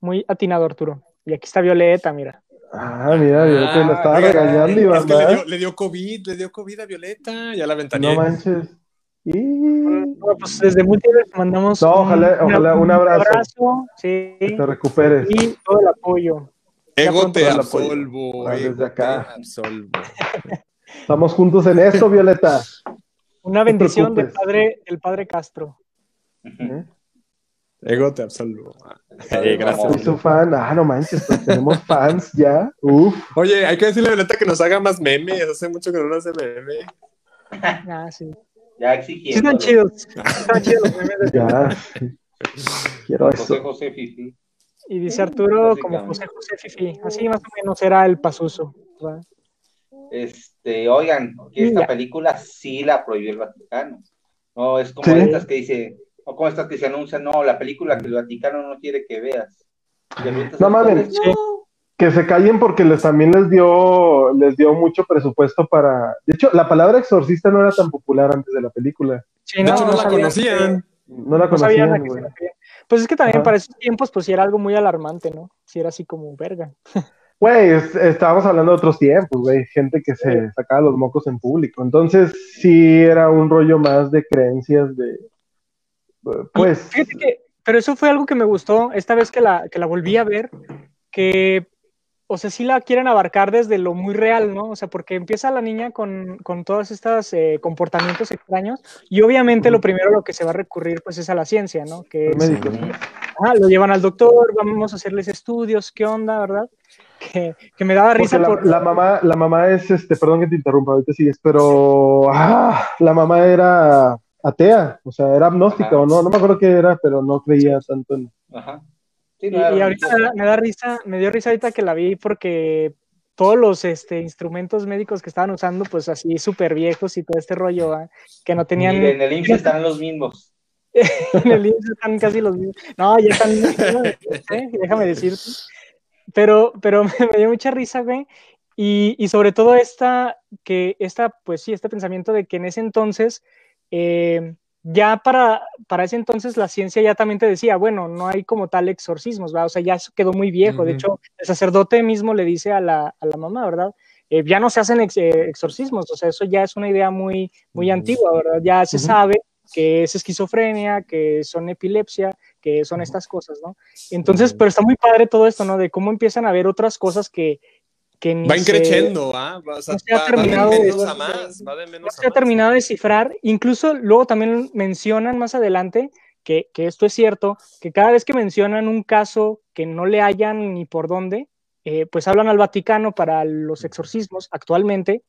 Muy atinado, Arturo. Y aquí está Violeta, mira. Ah, mira, Violeta la estaba oiga, regañando, Iván. Es que le dio, le dio COVID, le dio COVID a Violeta. Ya la No ventaneé. manches. Y... Bueno, pues desde Multiverse mandamos No, ojalá- ojalá, un abrazo. sí, Que te recuperes. y todo el apoyo. Ego te el apoyo. absolvo. Ah, desde acá. te absolvo. Estamos juntos en esto, Violeta. Una bendición del padre, del padre Castro. ¿Eh? Ego te absolvo. Gracias. Soy su fan. Ah, no manches, pues tenemos fans ya. Uf. Oye, hay que decirle a Violeta que nos haga más memes. Hace mucho que no nos hace meme. Ah, sí. Ya Sí exigiendo. están chidos. Están chidos Ya. Quiero José eso. José Fifi. Y dice Arturo como. José José Fifi. Así más o menos era el pasuso. ¿verdad? Este, oigan, que esta Ya. película sí la prohibió el Vaticano. No, es como Sí. estas que dice, o como estas que se anuncian, no, la película que el Vaticano no quiere que veas. No mames. Sí. Que se callen porque les también les dio les dio mucho presupuesto para. De hecho, la palabra exorcista no era tan popular antes de la película. Sí, De hecho, no la conocían. No la no conocían, güey. referían. Pues es que también Ajá. para esos tiempos, pues sí era algo muy alarmante, ¿no? Sí era así como verga. Güey, es- estábamos hablando de otros tiempos, güey. Gente que se sacaba los mocos en público. Entonces, sí era un rollo más de creencias de. Pues. Fíjate que, pero eso fue algo que me gustó esta vez que la, que la volví a ver, que, o sea, sí la quieren abarcar desde lo muy real, ¿no? O sea, porque empieza la niña con, con todos estos eh, comportamientos extraños y obviamente lo primero a lo que se va a recurrir pues es a la ciencia, ¿no? Que es, médicos. ah, lo llevan al doctor, vamos a hacerles estudios, ¿qué onda, verdad? Que, que me daba risa la, por... la mamá, la mamá es, este, perdón que te interrumpa, ahorita sigues, pero ah, la mamá era atea, o sea, era agnóstica Ajá. o no, no me acuerdo qué era, pero no creía tanto en. Ajá. Sí, Y, no era y ahorita me da, religioso. me da risa, me dio risa ahorita que la vi porque todos los este, instrumentos médicos que estaban usando, pues así súper viejos y todo este rollo, que no tenían... En el IMSS están los mismos. en el IMSS están casi los mismos. No, ya están, ¿eh? déjame decirte. Pero, pero me dio mucha risa, güey. Y, y sobre todo esta, que esta, pues sí, este pensamiento de que en ese entonces, eh, ya para, para ese entonces la ciencia ya también te decía, bueno, no hay como tal exorcismos, ¿verdad? O sea, ya eso quedó muy viejo. De hecho, el sacerdote mismo le dice a la, a la mamá, ¿verdad? Eh, ya no se hacen ex- eh, exorcismos, o sea, eso ya es una idea muy, muy Ujú. antigua, ¿verdad? Ya se sabe que es esquizofrenia, que son epilepsia, que son estas cosas, ¿no? Entonces, pero está muy padre todo esto, ¿no? De cómo empiezan a ver otras cosas que, que ni Va se- increciendo, ¿ah? Va, o sea, no se ha va- terminado de de- menos a más. Va de no se ha terminado de descifrar. Incluso luego también mencionan más adelante que, que esto es cierto, que cada vez que mencionan un caso que no le hayan ni por dónde, eh, pues hablan al Vaticano para los exorcismos actualmente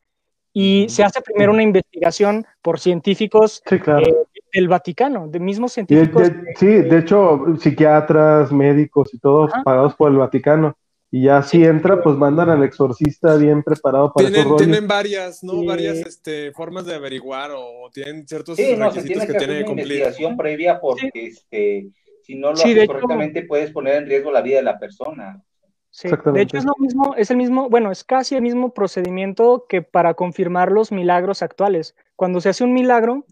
y se hace primero una investigación por científicos Sí, claro. eh, del Vaticano, de mismos de- científicos. sí, de hecho, psiquiatras, médicos y todo Ajá. pagados por el Vaticano. Y ya si entra, pues mandan al exorcista bien preparado para esos Tienen, rollos. tienen varias, ¿no? Sí. Varias este, formas de averiguar o tienen ciertos Sí, no, requisitos tiene que tienen que cumplir. investigación previa porque este, si no lo haces hecho- correctamente puedes poner en riesgo la vida de la persona. Sí, de Exactamente. hecho es lo mismo, es el mismo, bueno, es casi el mismo procedimiento que para confirmar los milagros actuales. Cuando se hace un milagro,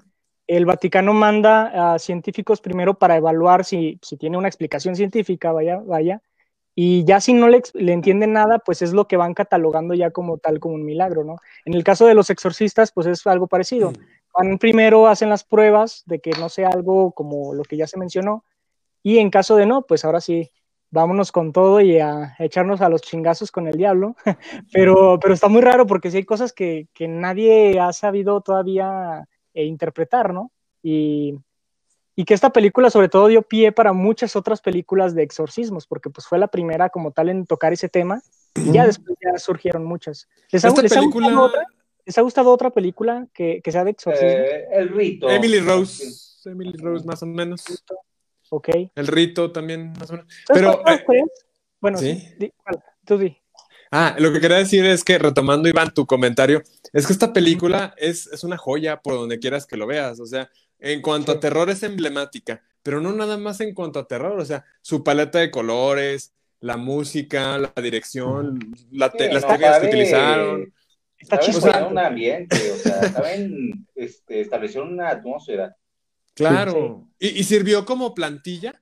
el Vaticano manda a científicos primero para evaluar si, si tiene una explicación científica, vaya, vaya, y ya si no le, entienden nada, pues es lo que van catalogando ya como tal, como un milagro, ¿no? En el caso de los exorcistas, pues es algo parecido. Van primero, hacen las pruebas de que no sea algo como lo que ya se mencionó, y en caso de no, pues ahora sí, vámonos con todo y a echarnos a los chingazos con el diablo. pero, pero está muy raro porque sí hay cosas que, que nadie ha sabido todavía eh, interpretar, ¿no? Y, y que esta película sobre todo dio pie para muchas otras películas de exorcismos, porque pues fue la primera como tal en tocar ese tema Y ya después ya surgieron muchas. ¿Les ha, les ha película- gustado otra? ¿Les ha gustado otra película que, que sea de exorcismo? Eh, el rito. Emily Rose. Emily Rose, más o menos. ok. El rito también, más o menos. ¿Sabes Pero, cuál eh, fue? Bueno, ¿sí? di- ¿cuál? Tú di. Ah, lo que quería decir es que, retomando, Iván, tu comentario, es que esta película es, es una joya por donde quieras que lo veas. O sea, en cuanto Sí. a terror es emblemática, pero no nada más en cuanto a terror. O sea, su paleta de colores, la música, la dirección, la te- Sí, las no, técnicas que utilizaron. Está crear un ambiente, o sea, saben este, establecer una atmósfera. Claro. Y, y sirvió como plantilla,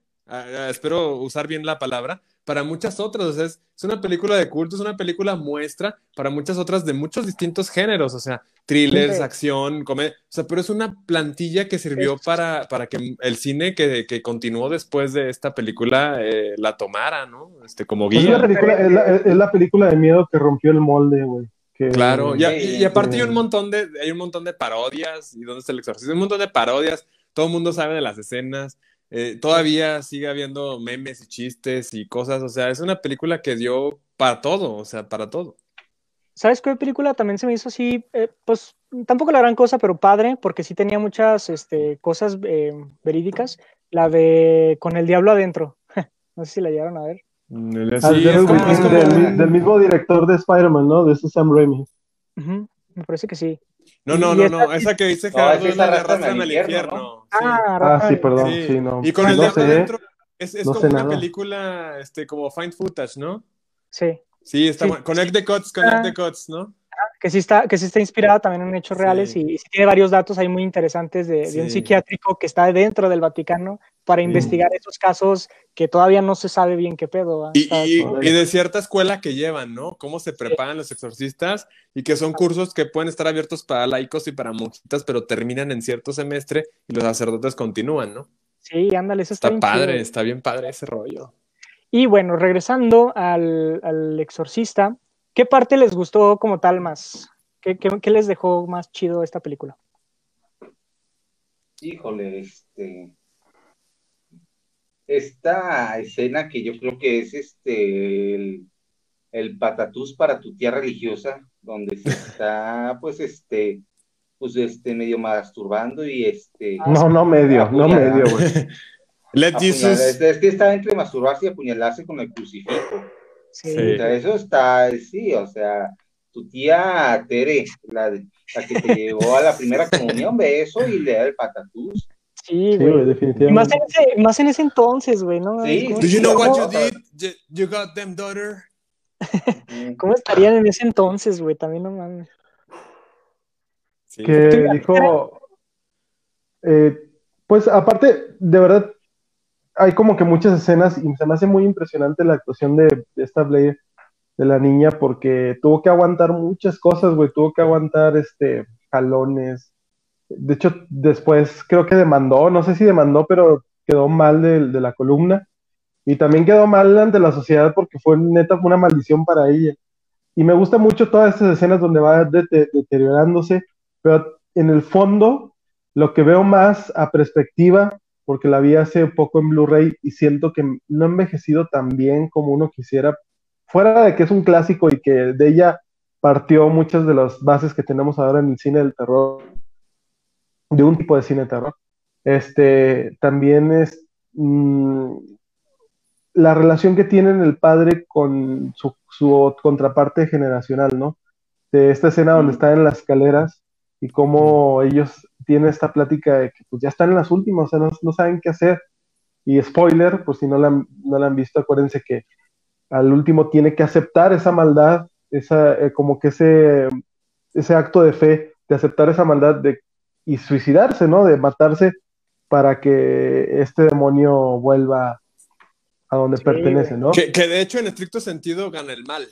espero usar bien la palabra, para muchas otras. O sea, es, es una película de culto, es una película muestra para muchas otras de muchos distintos géneros. O sea, thrillers, Sí. acción, comedia. O sea, pero es una plantilla que sirvió Es- para, para que el cine que, que continuó después de esta película eh, la tomara, ¿no? Este, como Pues es, guía. la película, es, la, es la película de miedo que rompió el molde, güey. Que- Claro, y, a- Sí, y aparte hay sí. un montón de, hay un montón de parodias, y dónde está el exorcismo, un montón de parodias, todo el mundo sabe de las escenas, eh, todavía sigue habiendo memes y chistes y cosas, o sea, es una película que dio para todo, o sea, para todo. ¿Sabes qué película también se me hizo así? eh, pues tampoco la gran cosa, pero padre, porque sí tenía muchas este, cosas eh, verídicas. La de Con el Diablo Adentro. no sé si la llegaron a ver. Mm, Ah, Sí, del, es como- es como- del- del mismo director de Spider-Man, ¿no? De ese Sam Raimi. Ujú, Me parece que sí. No, no, no, esa- no, esa que dice No, Gerardo esa es la de Arrástrame al infierno, infierno. sí. Ah, Ah, sí, perdón, Sí. sí, no. Y con No el diablo sé, adentro es, es no como una nada. película, este, como Find Footage, ¿no? Sí. Sí, está Sí, bueno. Connect the Cuts, Connect Ah. the Cuts, ¿no? Que sí está, que sí está inspirada también en hechos Sí. reales y, y sí tiene varios datos ahí muy interesantes de, de un psiquiátrico que está dentro del Vaticano para investigar esos casos que todavía no se sabe bien qué pedo. Y, de cierta escuela que llevan, ¿no? Cómo se preparan los exorcistas y que son cursos que pueden estar abiertos para laicos y para monjitas, pero terminan en cierto semestre y los sacerdotes continúan, ¿no? Sí, ándale, eso está, Está bien padre, chido. está bien padre ese rollo. Y bueno, regresando al, al exorcista, ¿qué parte les gustó como tal más? ¿Qué, qué- qué les dejó más chido esta película? Híjole, este. Esta escena que yo creo que es este el, el patatús para tu tía religiosa, donde se está, pues, este, pues, este, medio masturbando y este. No, no medio, no medio, güey. Let Jesus. Es, es que estaba entre masturbarse y apuñalarse con el crucifijo. Sí. Sí. O sea, eso está, sí, o sea, tu tía Tere, la, la que te llevó a la primera comunión, ve eso y le da el patatús. Sí, Sí, güey. güey, Y más definitivamente. en, ese, más en ese entonces, güey, ¿no? Sí, ¿Cómo, Do you know what you did? You, you got them, daughter. cómo estarían en ese entonces, güey? También no mames. Sí. que Sí. dijo, eh, pues aparte, de verdad, hay como que muchas escenas y se me hace muy impresionante la actuación de, de esta Blair, de la niña, porque tuvo que aguantar muchas cosas, güey, tuvo que aguantar este jalones. De hecho, después creo que demandó, no sé si demandó, pero quedó mal de, de la columna. Y también quedó mal ante la sociedad porque fue neta una maldición para ella. Y me gusta mucho todas estas escenas donde va dete- deteriorándose, pero en el fondo, lo que veo más a perspectiva, porque la vi hace poco en Blu-ray y siento que no ha envejecido tan bien como uno quisiera, fuera de que es un clásico y que de ella partió muchas de las bases que tenemos ahora en el cine del terror, de un tipo de cine terror. Este, también es mm, la relación que tienen el padre con su, su contraparte generacional, ¿no? De esta escena donde están en las escaleras y cómo ellos tienen esta plática de que pues ya están en las últimas, o sea, no, no saben qué hacer. Y spoiler, pues si no la, han- no la han visto, acuérdense que al último tiene que aceptar esa maldad, esa, eh, como que ese, ese acto de fe, de aceptar esa maldad de, y suicidarse, ¿no? De matarse para que este demonio vuelva a donde Sí, pertenece, ¿no? Que, que de hecho, en estricto sentido, gana el mal.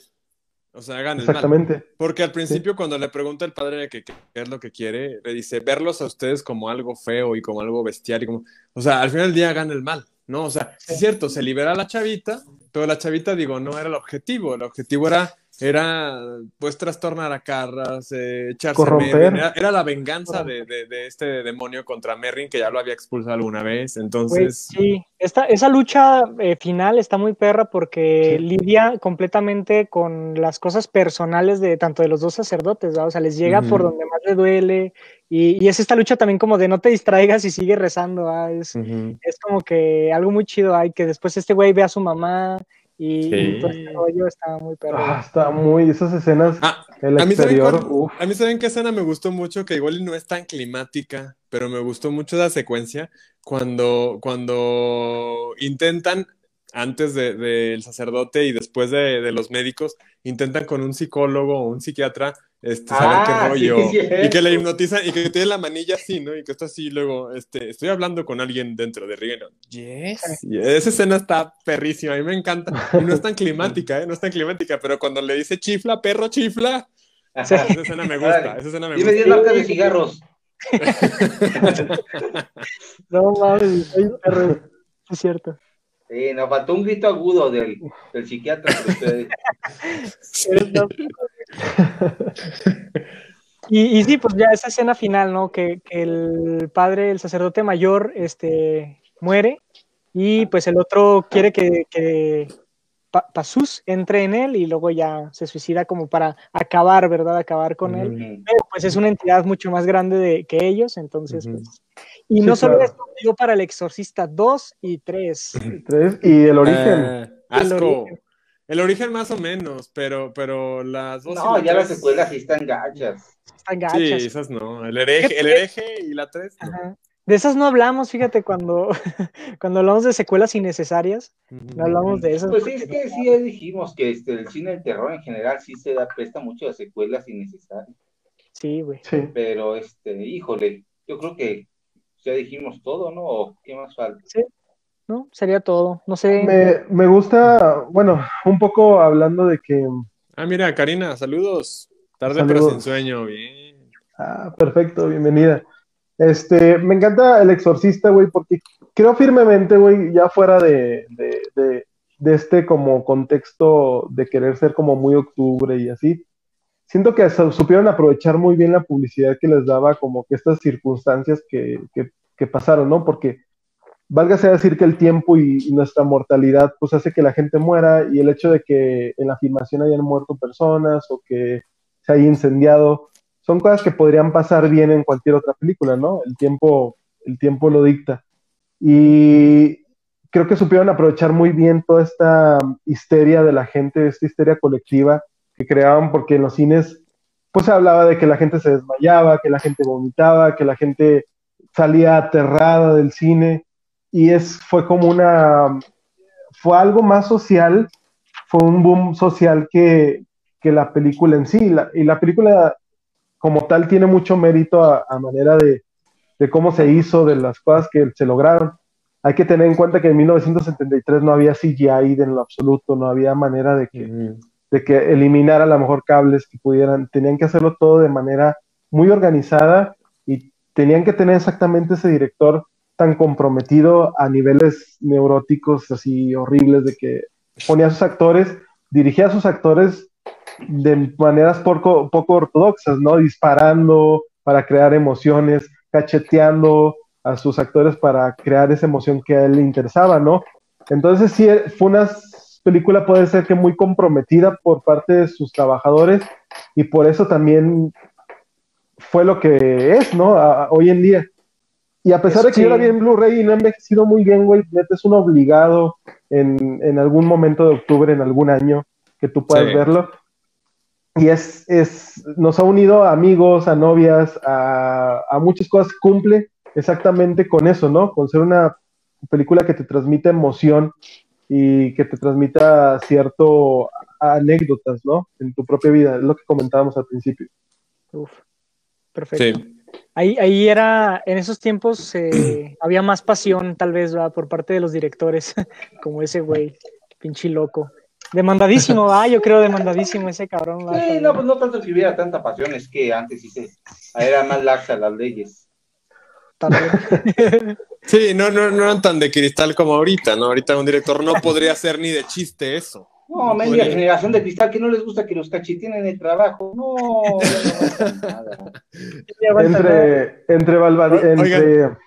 O sea, gana el mal. Exactamente. Porque al principio, cuando le pregunta el padre qué es lo que quiere, le dice verlos a ustedes como algo feo y como algo bestial. Y como... O sea, al final del día gana el mal, ¿no? O sea, es cierto, se libera a la chavita, pero la chavita, digo, no era el objetivo, el objetivo era, era pues trastornar a Carras, eh, echarse Corromper. Era, era la venganza de, de- de este demonio contra Merrin, que ya lo había expulsado alguna vez, entonces... sí, esta, esa lucha eh, final está muy perra porque Sí. lidia completamente con las cosas personales de tanto de los dos sacerdotes, ¿verdad? O sea, les llega por donde más le duele y, y es esta lucha también como de no te distraigas y sigue rezando. Es, es como que algo muy chido hay que después este güey ve a su mamá y, Sí. y todo este rollo está muy perro. Ah, está muy, esas escenas, Ah, el a mí saben exterior, cuál- uf. A mí saben qué escena me gustó mucho, que igual no es tan climática, pero me gustó mucho la secuencia cuando, cuando intentan, antes de- del sacerdote y después de, de los médicos, intentan con un psicólogo o un psiquiatra este, saber Ah, qué sí, rollo, y que le hipnotizan y que tiene la manilla así, ¿no? Y que está así, luego, este, estoy hablando con alguien dentro de Rieno. Yes. Y esa escena está perrísima, a mí me encanta. Y no es tan climática, ¿eh? No es tan climática, pero cuando le dice chifla, perro, chifla. Esa escena me gusta, esa escena me Dime gusta. 10 marcas de cigarros. No mames, perro, es cierto. Sí, nos faltó un grito agudo del, del psiquiatra. Y, y sí, pues ya esa escena final, ¿no? Que, que el padre, el sacerdote mayor, este, muere y pues el otro quiere que, que Pa- Pazus entre en él y luego ya se suicida como para acabar, ¿verdad? Acabar con él. Pero pues es una entidad mucho más grande de, que ellos, entonces pues... Y Sí, no solo claro. esto, digo para el Exorcista 2 y 3. Tres, y el origen. Eh, asco. El origen. El origen más o menos, pero, pero las dos. y No, la ya las secuelas sí están gachas. Están Sí, gachas. esas no. El hereje, el hereje y la tres. no. Ajá. De esas no hablamos, fíjate, cuando, cuando hablamos de secuelas innecesarias, no hablamos de esas. Pues es que sí ya dijimos que este, el cine de terror en general sí se da presta mucho a secuelas innecesarias. Sí, güey. Sí. Pero, este, híjole, yo creo que ya dijimos todo, ¿no? ¿O ¿Qué más falta? ¿No? Sería todo. No sé. Me, me gusta, bueno, un poco hablando de que, Ah, mira, Karina, saludos. Tarde Saludos. pero sin sueño, bien. ah, perfecto, bienvenida. Este, me encanta El Exorcista, güey, porque creo firmemente, güey, ya fuera de, de, de, de este como contexto de querer ser como muy octubre y así, siento que su- supieron aprovechar muy bien la publicidad que les daba como que estas circunstancias que, que, pasaron, ¿no? Porque válgase decir que el tiempo y, y nuestra mortalidad pues hace que la gente muera y el hecho de que en la filmación hayan muerto personas o que se haya incendiado, son cosas que podrían pasar bien en cualquier otra película, ¿no? El tiempo, el tiempo lo dicta. Y creo que supieron aprovechar muy bien toda esta histeria de la gente, esta histeria colectiva que creaban, porque en los cines, pues se hablaba de que la gente se desmayaba, que la gente vomitaba, que la gente salía aterrada del cine, y es, fue como una, fue algo más social, fue un boom social que, que la película en sí, la- y la película como tal tiene mucho mérito a, manera de, de cómo se hizo, de las cosas que se lograron. Hay que tener en cuenta que en 1973 no había CGI en lo absoluto, no había manera de que. De que eliminara a lo mejor cables que pudieran, tenían que hacerlo todo de manera muy organizada y tenían que tener exactamente ese director tan comprometido a niveles neuróticos así horribles de que ponía a sus actores, dirigía a sus actores de maneras poco, poco ortodoxas, ¿no? Disparando para crear emociones, cacheteando a sus actores para crear esa emoción que a él le interesaba, ¿no? Entonces sí, fue una película puede ser que muy comprometida por parte de sus trabajadores y por eso también fue lo que es, ¿no? A- a- hoy en día. Y a pesar de que yo la vi en Blu-ray y no ha envejecido muy bien, güey, neta es un obligado en, en algún momento de octubre, en algún año, que tú puedas Sí. verlo. Y es, es, nos ha unido a amigos, a novias, a, a muchas cosas. Cumple exactamente con eso, ¿no? Con ser una película que te transmite emoción y que te transmita cierto anécdotas, ¿no? En tu propia vida, es lo que comentábamos al principio. Uf, perfecto. Sí. Ahí, ahí era, en esos tiempos eh, había más pasión, tal vez, ¿verdad? por parte de los directores, como ese güey, pinche loco. Demandadísimo, ¿va? Yo creo demandadísimo ese cabrón. ¿va? Sí, no, pues no tanto que hubiera tanta pasión, es que antes sí se, era más laxa las leyes. También. Sí, no, no, no eran tan de cristal como ahorita, ¿no? Ahorita un director no podría hacer ni de chiste eso. No, media generación de cristal que no les gusta que los cacheten en el trabajo. No, no, nada. Entre, entre, Balbadi- Oigan. entre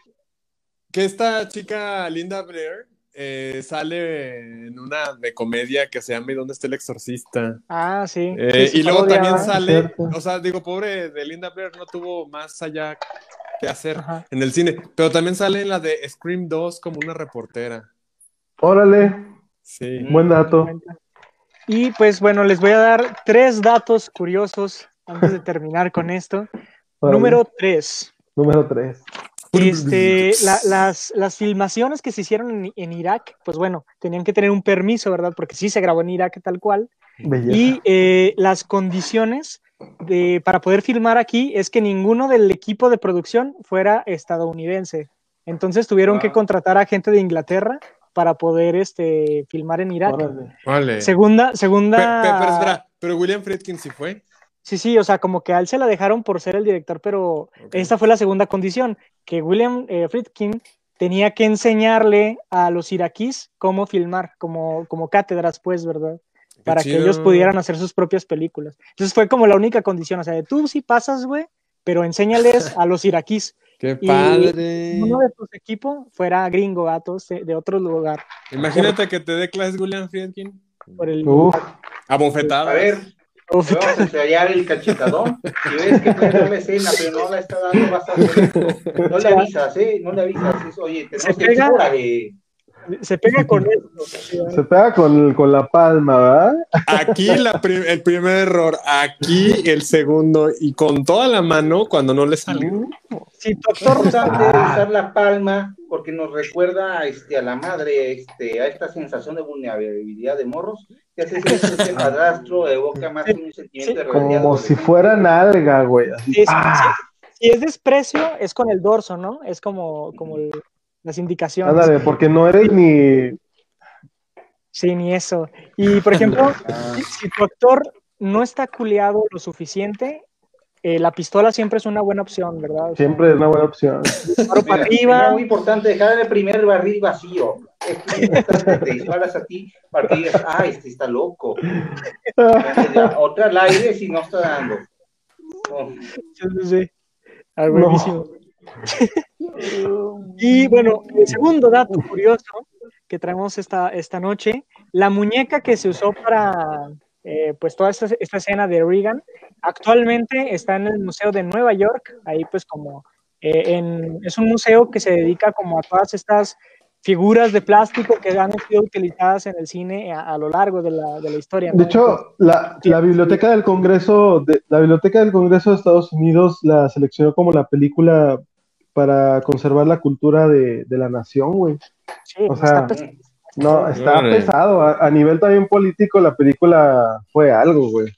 Que esta chica Linda Blair eh, sale en una de comedia que se llama ¿Y dónde está el exorcista? Ah, sí. Eh, y luego también ¿verdad? sale, o sea, digo, pobre de Linda Blair no tuvo más allá que hacer Ajá. en el cine, pero también sale en la de Scream 2 como una reportera. órale, Sí. buen dato. Y pues bueno, les voy a dar tres datos curiosos antes de terminar con esto. Órale. Número tres. Número 3. Este, la- las, las filmaciones que se hicieron en, en Irak, pues bueno, tenían que tener un permiso, ¿verdad? Porque sí se grabó en Irak tal cual. Belleza. Y eh, las condiciones de, para poder filmar aquí es que ninguno del equipo de producción fuera estadounidense. Entonces tuvieron Ah. que contratar a gente de Inglaterra para poder este, filmar en Irak. Vale. Segunda, segunda. pe- pero espera, pero William Friedkin sí fue. Sí, sí, o sea, como que a él se la dejaron por ser el director, pero esta fue la segunda condición, que William eh, Friedkin tenía que enseñarle a los iraquíes cómo filmar, como, como cátedras, pues, ¿verdad? Para que ellos pudieran hacer sus propias películas. Entonces fue como la única condición, o sea, de tú sí pasas, güey, pero enséñales a los iraquíes. Qué Y padre. Uno de tus equipos fuera gringo, gatos, de, de otro lugar. Imagínate que te dé clases William Friedkin. Por el, Uf, A bofetadas. A ver, vamos a ensayar el cachetadón. Si ves que dar la escena, pero no la está dando, vas a hacer esto. No le avisas, ¿eh? No le avisas. Oye, tenemos que pega. Se pega con esto. se pega con, con la palma, ¿verdad? Aquí la prim- el primer error, aquí el segundo y con toda la mano cuando no le sale. Si tu Es actor importante usar la palma porque nos recuerda este, a la madre, este, a esta sensación de vulnerabilidad de morros, que hace que este padrastro evoca más un sentimiento de rebeldía Como si adolescente. fuera nalga, güey. así. Sí, sí, ¡Ah! Si es desprecio, es con el dorso, ¿no? Es como, como el- las indicaciones. Ándale, porque no eres ni. Sí, ni eso. Y, por ejemplo, si, tu actor no está culeado lo suficiente, eh, la pistola siempre es una buena opción, ¿verdad? O sea, Siempre es una buena opción. para arriba. es muy importante dejar el primer barril vacío. Es muy importante, te disparas a ti para que digas, ah, este está loco. Otra al aire si no está dando. No. Sí, sí, sí. Ah, buenísimo. Y bueno, el segundo dato curioso que traemos esta, esta noche, la muñeca que se usó para eh, pues toda esta, esta escena de Reagan, actualmente está en el Museo de Nueva York, ahí pues como eh, en- es un museo que se dedica como a todas estas figuras de plástico que han sido utilizadas en el cine a, a lo largo de la, de la historia. ¿no? De hecho, la, la biblioteca del Congreso, de, la biblioteca del Congreso de Estados Unidos la seleccionó como la película para conservar la cultura de, de la nación, güey. Sí, o está sea, No, está pesado. A, a nivel también político, la película fue algo, güey.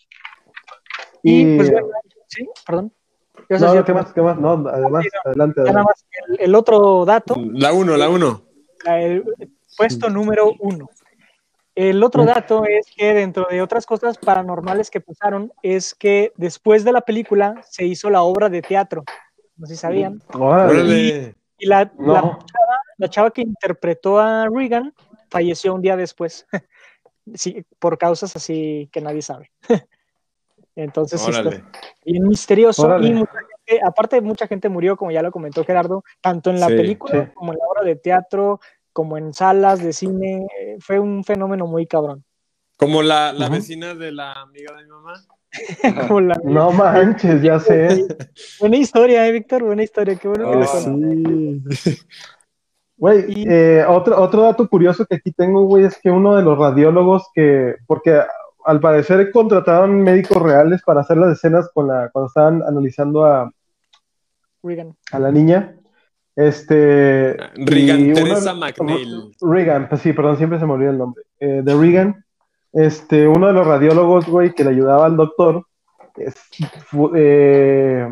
y pues bueno, sí, perdón. ¿Qué vas a no? ¿qué más? ¿Qué más? No, además, adelante, nada adelante. más, el, el otro dato, La uno, la uno. el puesto número uno. El otro dato es que dentro de otras cosas paranormales que pasaron es que después de la película se hizo la obra de teatro. No sé si sabían. Y la, No. la, chava, la chava que interpretó a Regan falleció un día después. sí, por causas así que nadie sabe. Entonces, sí está bien misterioso. Órale. Y mucha gente, aparte, mucha gente murió, como ya lo comentó Gerardo, tanto en la Sí, película sí. como en la obra de teatro, como en salas de cine. Fue un fenómeno muy cabrón. Como la, la vecina de la amiga de mi mamá. La- No manches, ya sé. Buena historia, eh, Víctor, buena historia. Qué bueno que Oh, la sí. Güey, Y- eh, otro, otro dato curioso que aquí tengo, güey, es que uno de los radiólogos que, porque al parecer contrataron médicos reales para hacer las escenas con la, cuando estaban analizando a, Regan. a la niña, este... Uno- Teresa McNeil. Regan, pues sí, perdón, siempre se me olvida el nombre. Eh, de Regan, este, uno de los radiólogos, güey, que le ayudaba al doctor, es- fu- eh,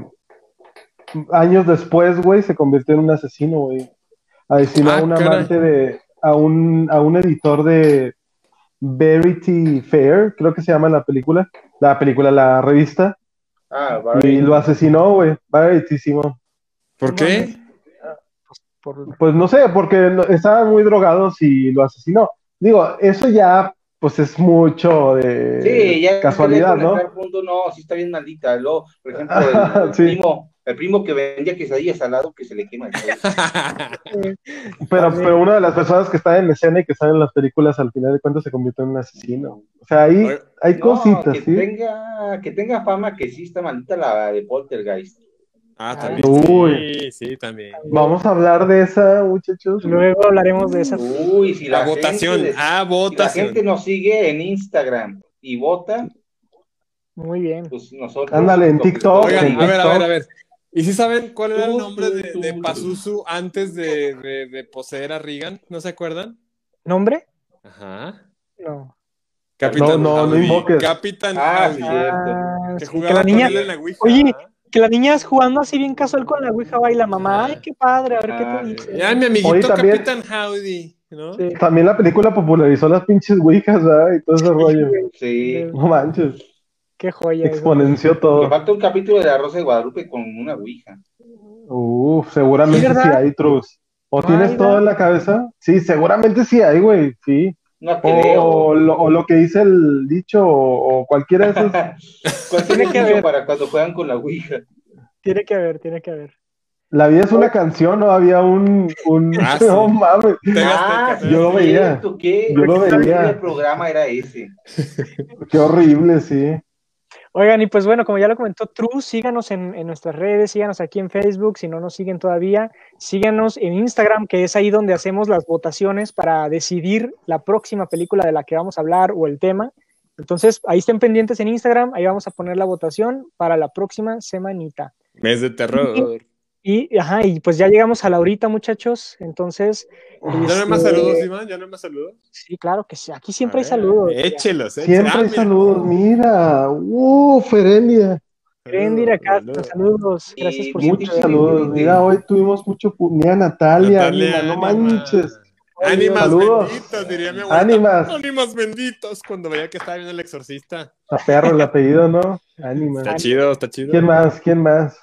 años después, güey, se convirtió en un asesino, güey. Asesinó Ah, a un amante de, a un, a un editor de Verity Fair, creo que se llama la película, la película, la revista, Ah, y lo asesinó, güey, Veritísimo. ¿Por qué? Pues no sé, porque estaban muy drogados y lo asesinó. Digo, eso ya, pues es mucho de Sí, ya casualidad, ¿no? punto, no, sí está bien maldita. Luego, por ejemplo, el, el Sí. primo, el primo que vendía quesadillas al lado que se le quema el. Pero, pero una de las personas que está en escena y que sale en las películas, al final de cuentas se convirtió en un asesino. O sea, ahí hay No, cositas, que ¿sí? tenga, que tenga fama que sí está maldita la de Poltergeist. Ah, también. Uy. Sí, sí, también. Vamos a hablar de esa, muchachos. Luego hablaremos de esa. Uy, si la, La votación. gente, Ah, si la votación. gente nos sigue en Instagram y vota, Muy bien. pues nosotros. Ándale, en TikTok, Oigan, en a ver, a ver, a ver. ¿Y si saben cuál era el nombre de, de. Pazuzu antes de, de, de poseer a Regan? ¿No se acuerdan? ¿Nombre? Ajá. No. Capitán no, no invoques. Capitán Ah. Ah, Que jugaba que la con niña, él en la Ouija. Oye, ¿ah? Que la niña es jugando así bien casual con la Ouija va y la mamá, ay, qué padre, a ver qué Ah, te dice. Ya, mi amiguito Oye, también- Capitán Howdy, ¿no? Sí. También la película popularizó las pinches ouijas, ¿verdad? Y todo ese rollo. Sí. No manches, Qué joya. eso. exponenció Me todo. falta un capítulo de La Rosa de Guadalupe con una ouija. Uf, seguramente ¿Sí, hay, Trus. ¿O tienes todo en la cabeza? Sí, seguramente sí hay, güey, sí. No O, creo. lo, o lo que dice el dicho, o, o cualquiera de esos. ¿Cuál Tiene que haber. para cuando juegan con la ouija? Tiene que haber, tiene que haber. La vida es una canción, ¿no? Había un. un... Ah, sí. No mames. Ah, sí, yo lo veía. ¿qué? Yo lo ¿Qué veía. El programa era ese. Qué horrible, sí. Oigan, y pues bueno, como ya lo comentó True, síganos en, en nuestras redes, síganos aquí en Facebook, si no nos siguen todavía, síganos en Instagram, que es ahí donde hacemos las votaciones para decidir la próxima película de la que vamos a hablar o el tema. Entonces, ahí estén pendientes en Instagram, ahí vamos a poner la votación para la próxima semanita. Mes de terror. Y, ajá, y pues ya llegamos a la horita, muchachos. Entonces, ¿Ya no hay más este, saludos, Iván? ¿Ya no hay más saludos? Sí, claro que sí. Aquí siempre hay saludos. Échelos, échelos. Siempre Ah, hay mira. saludos. Mira. Uf, Ferendia. Rendir acá, Saludos. saludos. Gracias por. Muchos saludos. Mira, hoy tuvimos mucho. Mira, Natalia, Natalia, Ánima, no manches. Ánimas benditas, diría mi abuela. Ánimas. Ánimas benditos cuando veía que estaba viendo el exorcista. A perro el apellido, ¿no? Ánima. Está chido, está chido. ¿Quién más? ¿Quién más?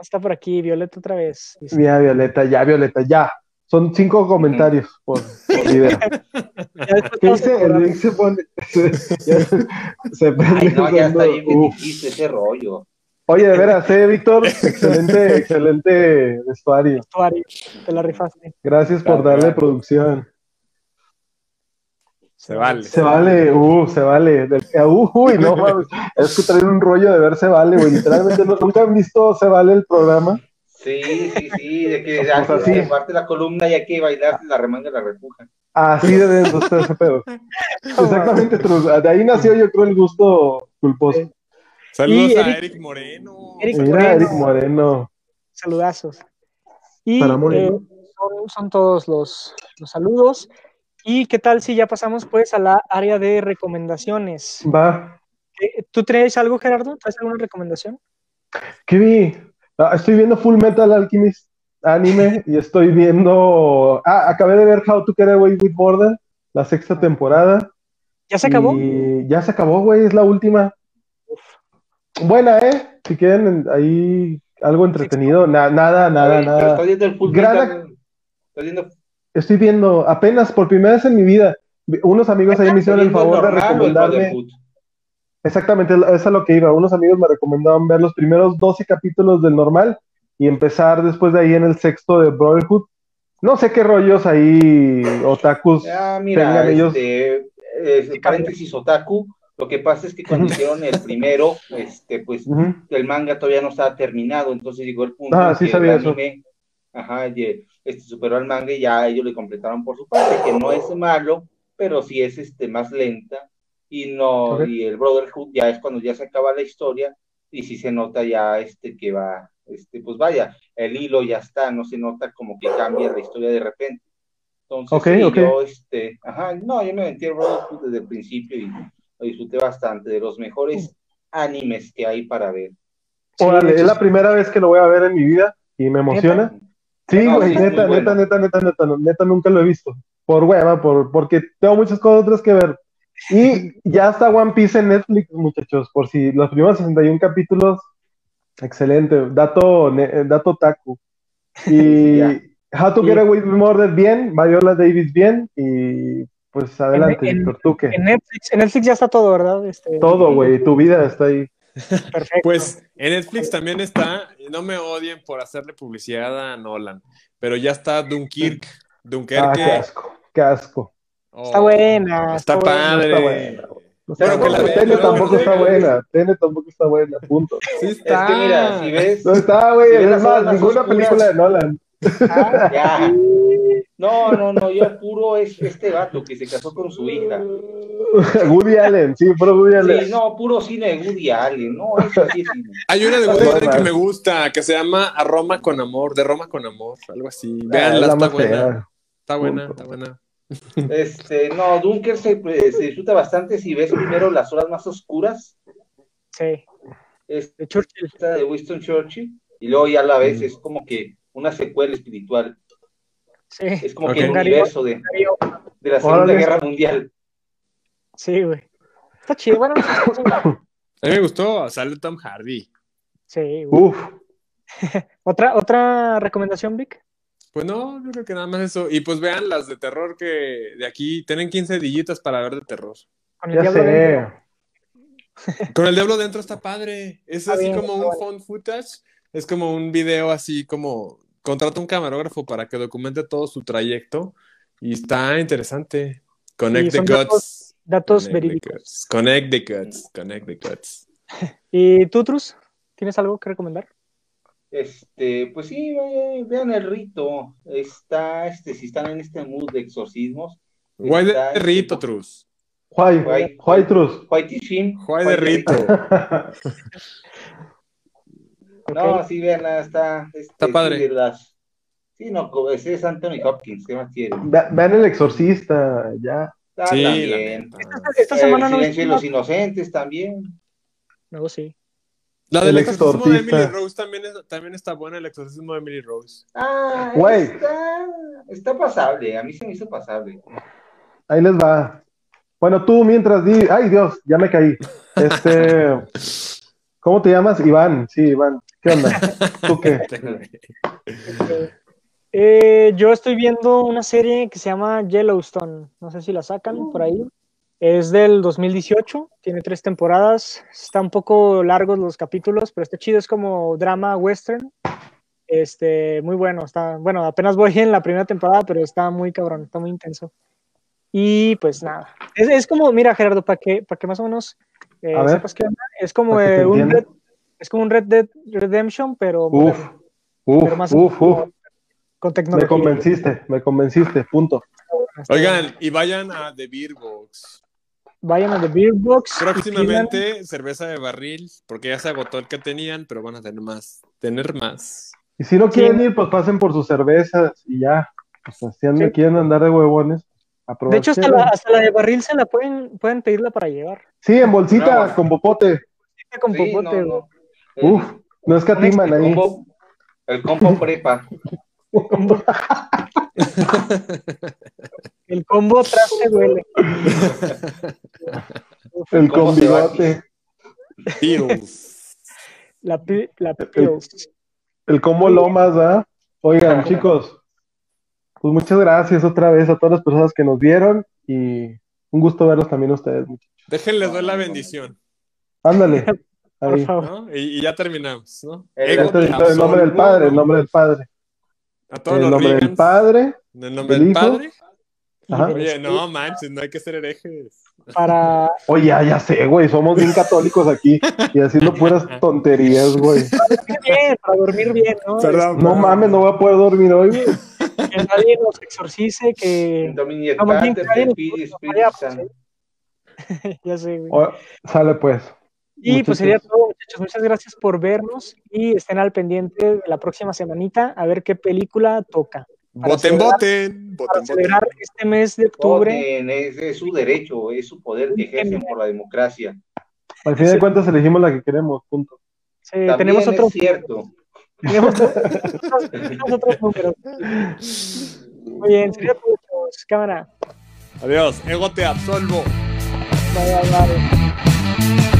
Está por aquí, Violeta otra vez. Dice, Mira, Violeta, ya, Violeta, ya. Son cinco comentarios por, por video. ¿Qué dice? El link se pone. Se, ya se- se prende Ay, no, ya está bien ese rollo. Oye, de veras, eh, Víctor, excelente, excelente vestuario. Vestuario, Te la rifaste. Gracias por darle producción. Se vale. Se vale, uh, se vale. Uh, uy, no mames. Es que traen un rollo de ver se vale, güey. Literalmente no- nunca han visto se vale el programa. Sí, sí, sí, de que Pues antes así. de parte la columna y hay que bailar la remanga la repuja. Así de está ese pedo. Exactamente. De ahí nació, yo creo, el gusto culposo. Saludos Y a Eric- Eric Moreno. Eric Mira, Moreno. Eric Moreno. Saludazos. Y Para Moreno. eh, son, son todos los, los saludos. ¿Y qué tal si ya pasamos pues a la área de recomendaciones? Va. ¿Tú traes algo, Gerardo? ¿Traes alguna recomendación? ¿Qué vi? Ah, estoy viendo Full Metal Alchemist anime y estoy viendo. Ah, acabé de ver How to Get Away with Murder, la sexta temporada. ¿Ya se acabó? Y ya se acabó, güey, es la última. Buena, ¿eh? Si quieren ahí algo entretenido, na- nada, nada, Oye, nada. ¿Estás viendo el full Gran metal? ¿Estás viendo Estoy viendo apenas por primera vez en mi vida. Unos amigos ahí me hicieron el ¿estás favor de recomendarme. Exactamente, eso es a lo que iba. Unos amigos me recomendaban ver los primeros 12 capítulos del normal y empezar después de ahí en el sexto de Brotherhood. No sé qué rollos ahí, otakus. Ah, mira, tengan ellos. este, eh, paréntesis otaku. Lo que pasa es que cuando hicieron el primero, este, pues el manga todavía no estaba terminado, entonces llegó el punto Ah, sí sabía eso. ajá, ye- este, superó al manga y ya ellos le completaron por su parte, que no es malo, pero sí es este, más lenta, y no, Ok. y el Brotherhood ya es cuando ya se acaba la historia, y sí se nota ya este que va, este, pues vaya, el hilo ya está, no se nota como que cambia la historia de repente. Entonces, Ok, sí, ok. yo, este, ajá, no, yo me metí el Brotherhood desde el principio y lo disfruté bastante, de los mejores animes que hay para ver. Sí, Órale, de es la primera vez que lo voy a ver en mi vida y me emociona. Sí, güey, neta, neta, neta, neta, neta, neta, nunca lo he visto. Por hueva, por, porque tengo muchas cosas otras que ver. Y ya está One Piece en Netflix, muchachos, por si los primeros 61 capítulos, excelente, dato, ne- eh, dato. Sí, Y. How to Get Away with Murder bien, Viola Davis bien, y pues adelante, en- Víctor, ¿tú qué? En Netflix, en Netflix ya está todo, ¿verdad? Este, Todo, güey, tu vida está ahí. Perfecto. Pues en Netflix también está, y no me odien por hacerle publicidad a Nolan, pero ya está Dunkirk, Ah, Dunkerque. qué asco, qué asco. Oh, Está buena, Está, está buena, padre. está buena. Está buena. vean, Tene luego tampoco está buena, Tene tampoco está buena, punto. Sí Es está. que mira, si ves, No está, güey, Si es más, ninguna oscuras- película de Nolan. Ah, ya. No, no, no, yo puro es este vato que se casó con su hija. Woody Allen, sí, pero Woody Allen. Sí, no, puro cine de Woody Allen, no, eso sí es cine. Hay una de Woody Allen que me gusta, que se llama A Roma con amor, de Roma con amor, algo así. Ah, Veanla, la está buena. Está buena, Punto. está buena. Este, no, Dunker se, pues, se disfruta bastante si ves primero las horas más oscuras, sí, esta de Churchill. de Winston Churchill, y luego ya a la vez es como que una secuela espiritual. Sí, Es como Ok. que el universo de, de la Segunda Órale. Guerra Mundial. sí, güey. Está chido, bueno, A mí me gustó, sale Tom Hardy. sí, güey. Uf, ¿Otra, ¿Otra recomendación, Vic? Pues no, yo creo que nada más eso. Y pues vean las de terror que de aquí tienen 15 dillitas para ver de terror. Con el ya diablo dentro. sé. Con el diablo dentro está padre. Es Está así bien, como un bueno. phone footage. Es como un video así como contrata un camarógrafo para que documente todo su trayecto. Y está interesante. Connect Sí, the guts. datos- Datos Connect the verídicos. guts. Connect the guts. Connect the guts. ¿Y tú, Trus? ¿Tienes algo que recomendar? Este, pues sí, ve- vean el rito. Está, este, si están en este mood de exorcismos. Guay de este, rito, Trus. Juay, Juay. Juay Trus. Guay de rito. No, Ok. sí, vean, está, este, Está padre. sí, de las- Sí, no, ese es Anthony Hopkins, ¿qué más quieren? Ve- Vean el exorcista, ya. Ah, Sí, también. neta. Esta semana el no silencio de los inocentes también. No, sí. La del El exorcismo de exorcista. Emily Rose también, es- también está buena, el exorcismo de Emily Rose. Ah, está, está pasable, a mí se me hizo pasable. Ahí les va. Bueno, tú mientras di. Ay, Dios, ya me caí. Este. ¿Cómo te llamas? Iván. Sí, Iván. ¿Qué onda? ¿Tú qué? Eh, yo estoy viendo una serie que se llama Yellowstone. No sé si la sacan por ahí. Es del 2018, tiene tres temporadas. Está un poco largos los capítulos, pero está chido. Es como drama western. Este, muy bueno. Está, bueno, apenas voy en la primera temporada, pero está muy cabrón, está muy intenso. Y pues nada. Es, es como, mira, Gerardo, para que, para que más o menos eh, sepas qué onda, Es como, eh, un. Es como un Red Dead Redemption, pero Uf, uf, pero más uf, uf. con Me tecnología. convenciste, me convenciste, punto. Oigan, y vayan a The Beer Box. Vayan a The Beer Box. pidan- Próximamente, cerveza de barril, porque ya se agotó el que tenían, pero van a tener más. Tener más. Y si no Sí. quieren ir, pues pasen por sus cervezas y ya. Pues si andan- Sí. quieren andar de huevones, De hecho, hasta la, hasta la de barril se la pueden, pueden pedirla para llevar. Sí, en bolsita, No. con popote. Con no, popote, no. El, Uf, no escatiman el ahí. combo, el combo prepa. El combo traste huele. El ¿Cómo con se va bigote. Beatles. La, pi- la pills. El combo lomas, ¿ah? Oigan, chicos, pues muchas gracias otra vez a todas las personas que nos vieron y un gusto verlos también a ustedes. muchachos. Déjenles doy la bendición, Ándale. Por favor. ¿no? Y, y ya terminamos, ¿no? El Ego nombre del Padre, el ¿no? nombre del Padre. A todos El los nombre del. Padre. En el nombre del. Padre. Ajá. Oye, no manches, no hay que ser herejes. Para Oye, ya, ya sé, güey, somos bien católicos aquí y haciendo puras tonterías, güey. dormir bien, para dormir bien, ¿no? Perdón. No mames, no voy a poder dormir hoy, güey. Que nadie nos exorcice, que Dominic No, más bien, nadie nos- ya sé, güey. O- sale pues. Y pues sería todo, muchachos. Muchas gracias por vernos y estén al pendiente de la próxima semanita a ver qué película toca. Para Voten, celebrar- voten. Para Voten, voten. celebrar este mes de octubre. Voten, es, es su derecho, es su poder que ejercen por la democracia. Al fin de cuentas elegimos la que queremos, punto. Sí, También tenemos es otros, cierto. tenemos, tenemos otros números. Muy bien, sería todo, chavos. Cámara. Adiós. Ego te absolvo. Bye, bye, bye.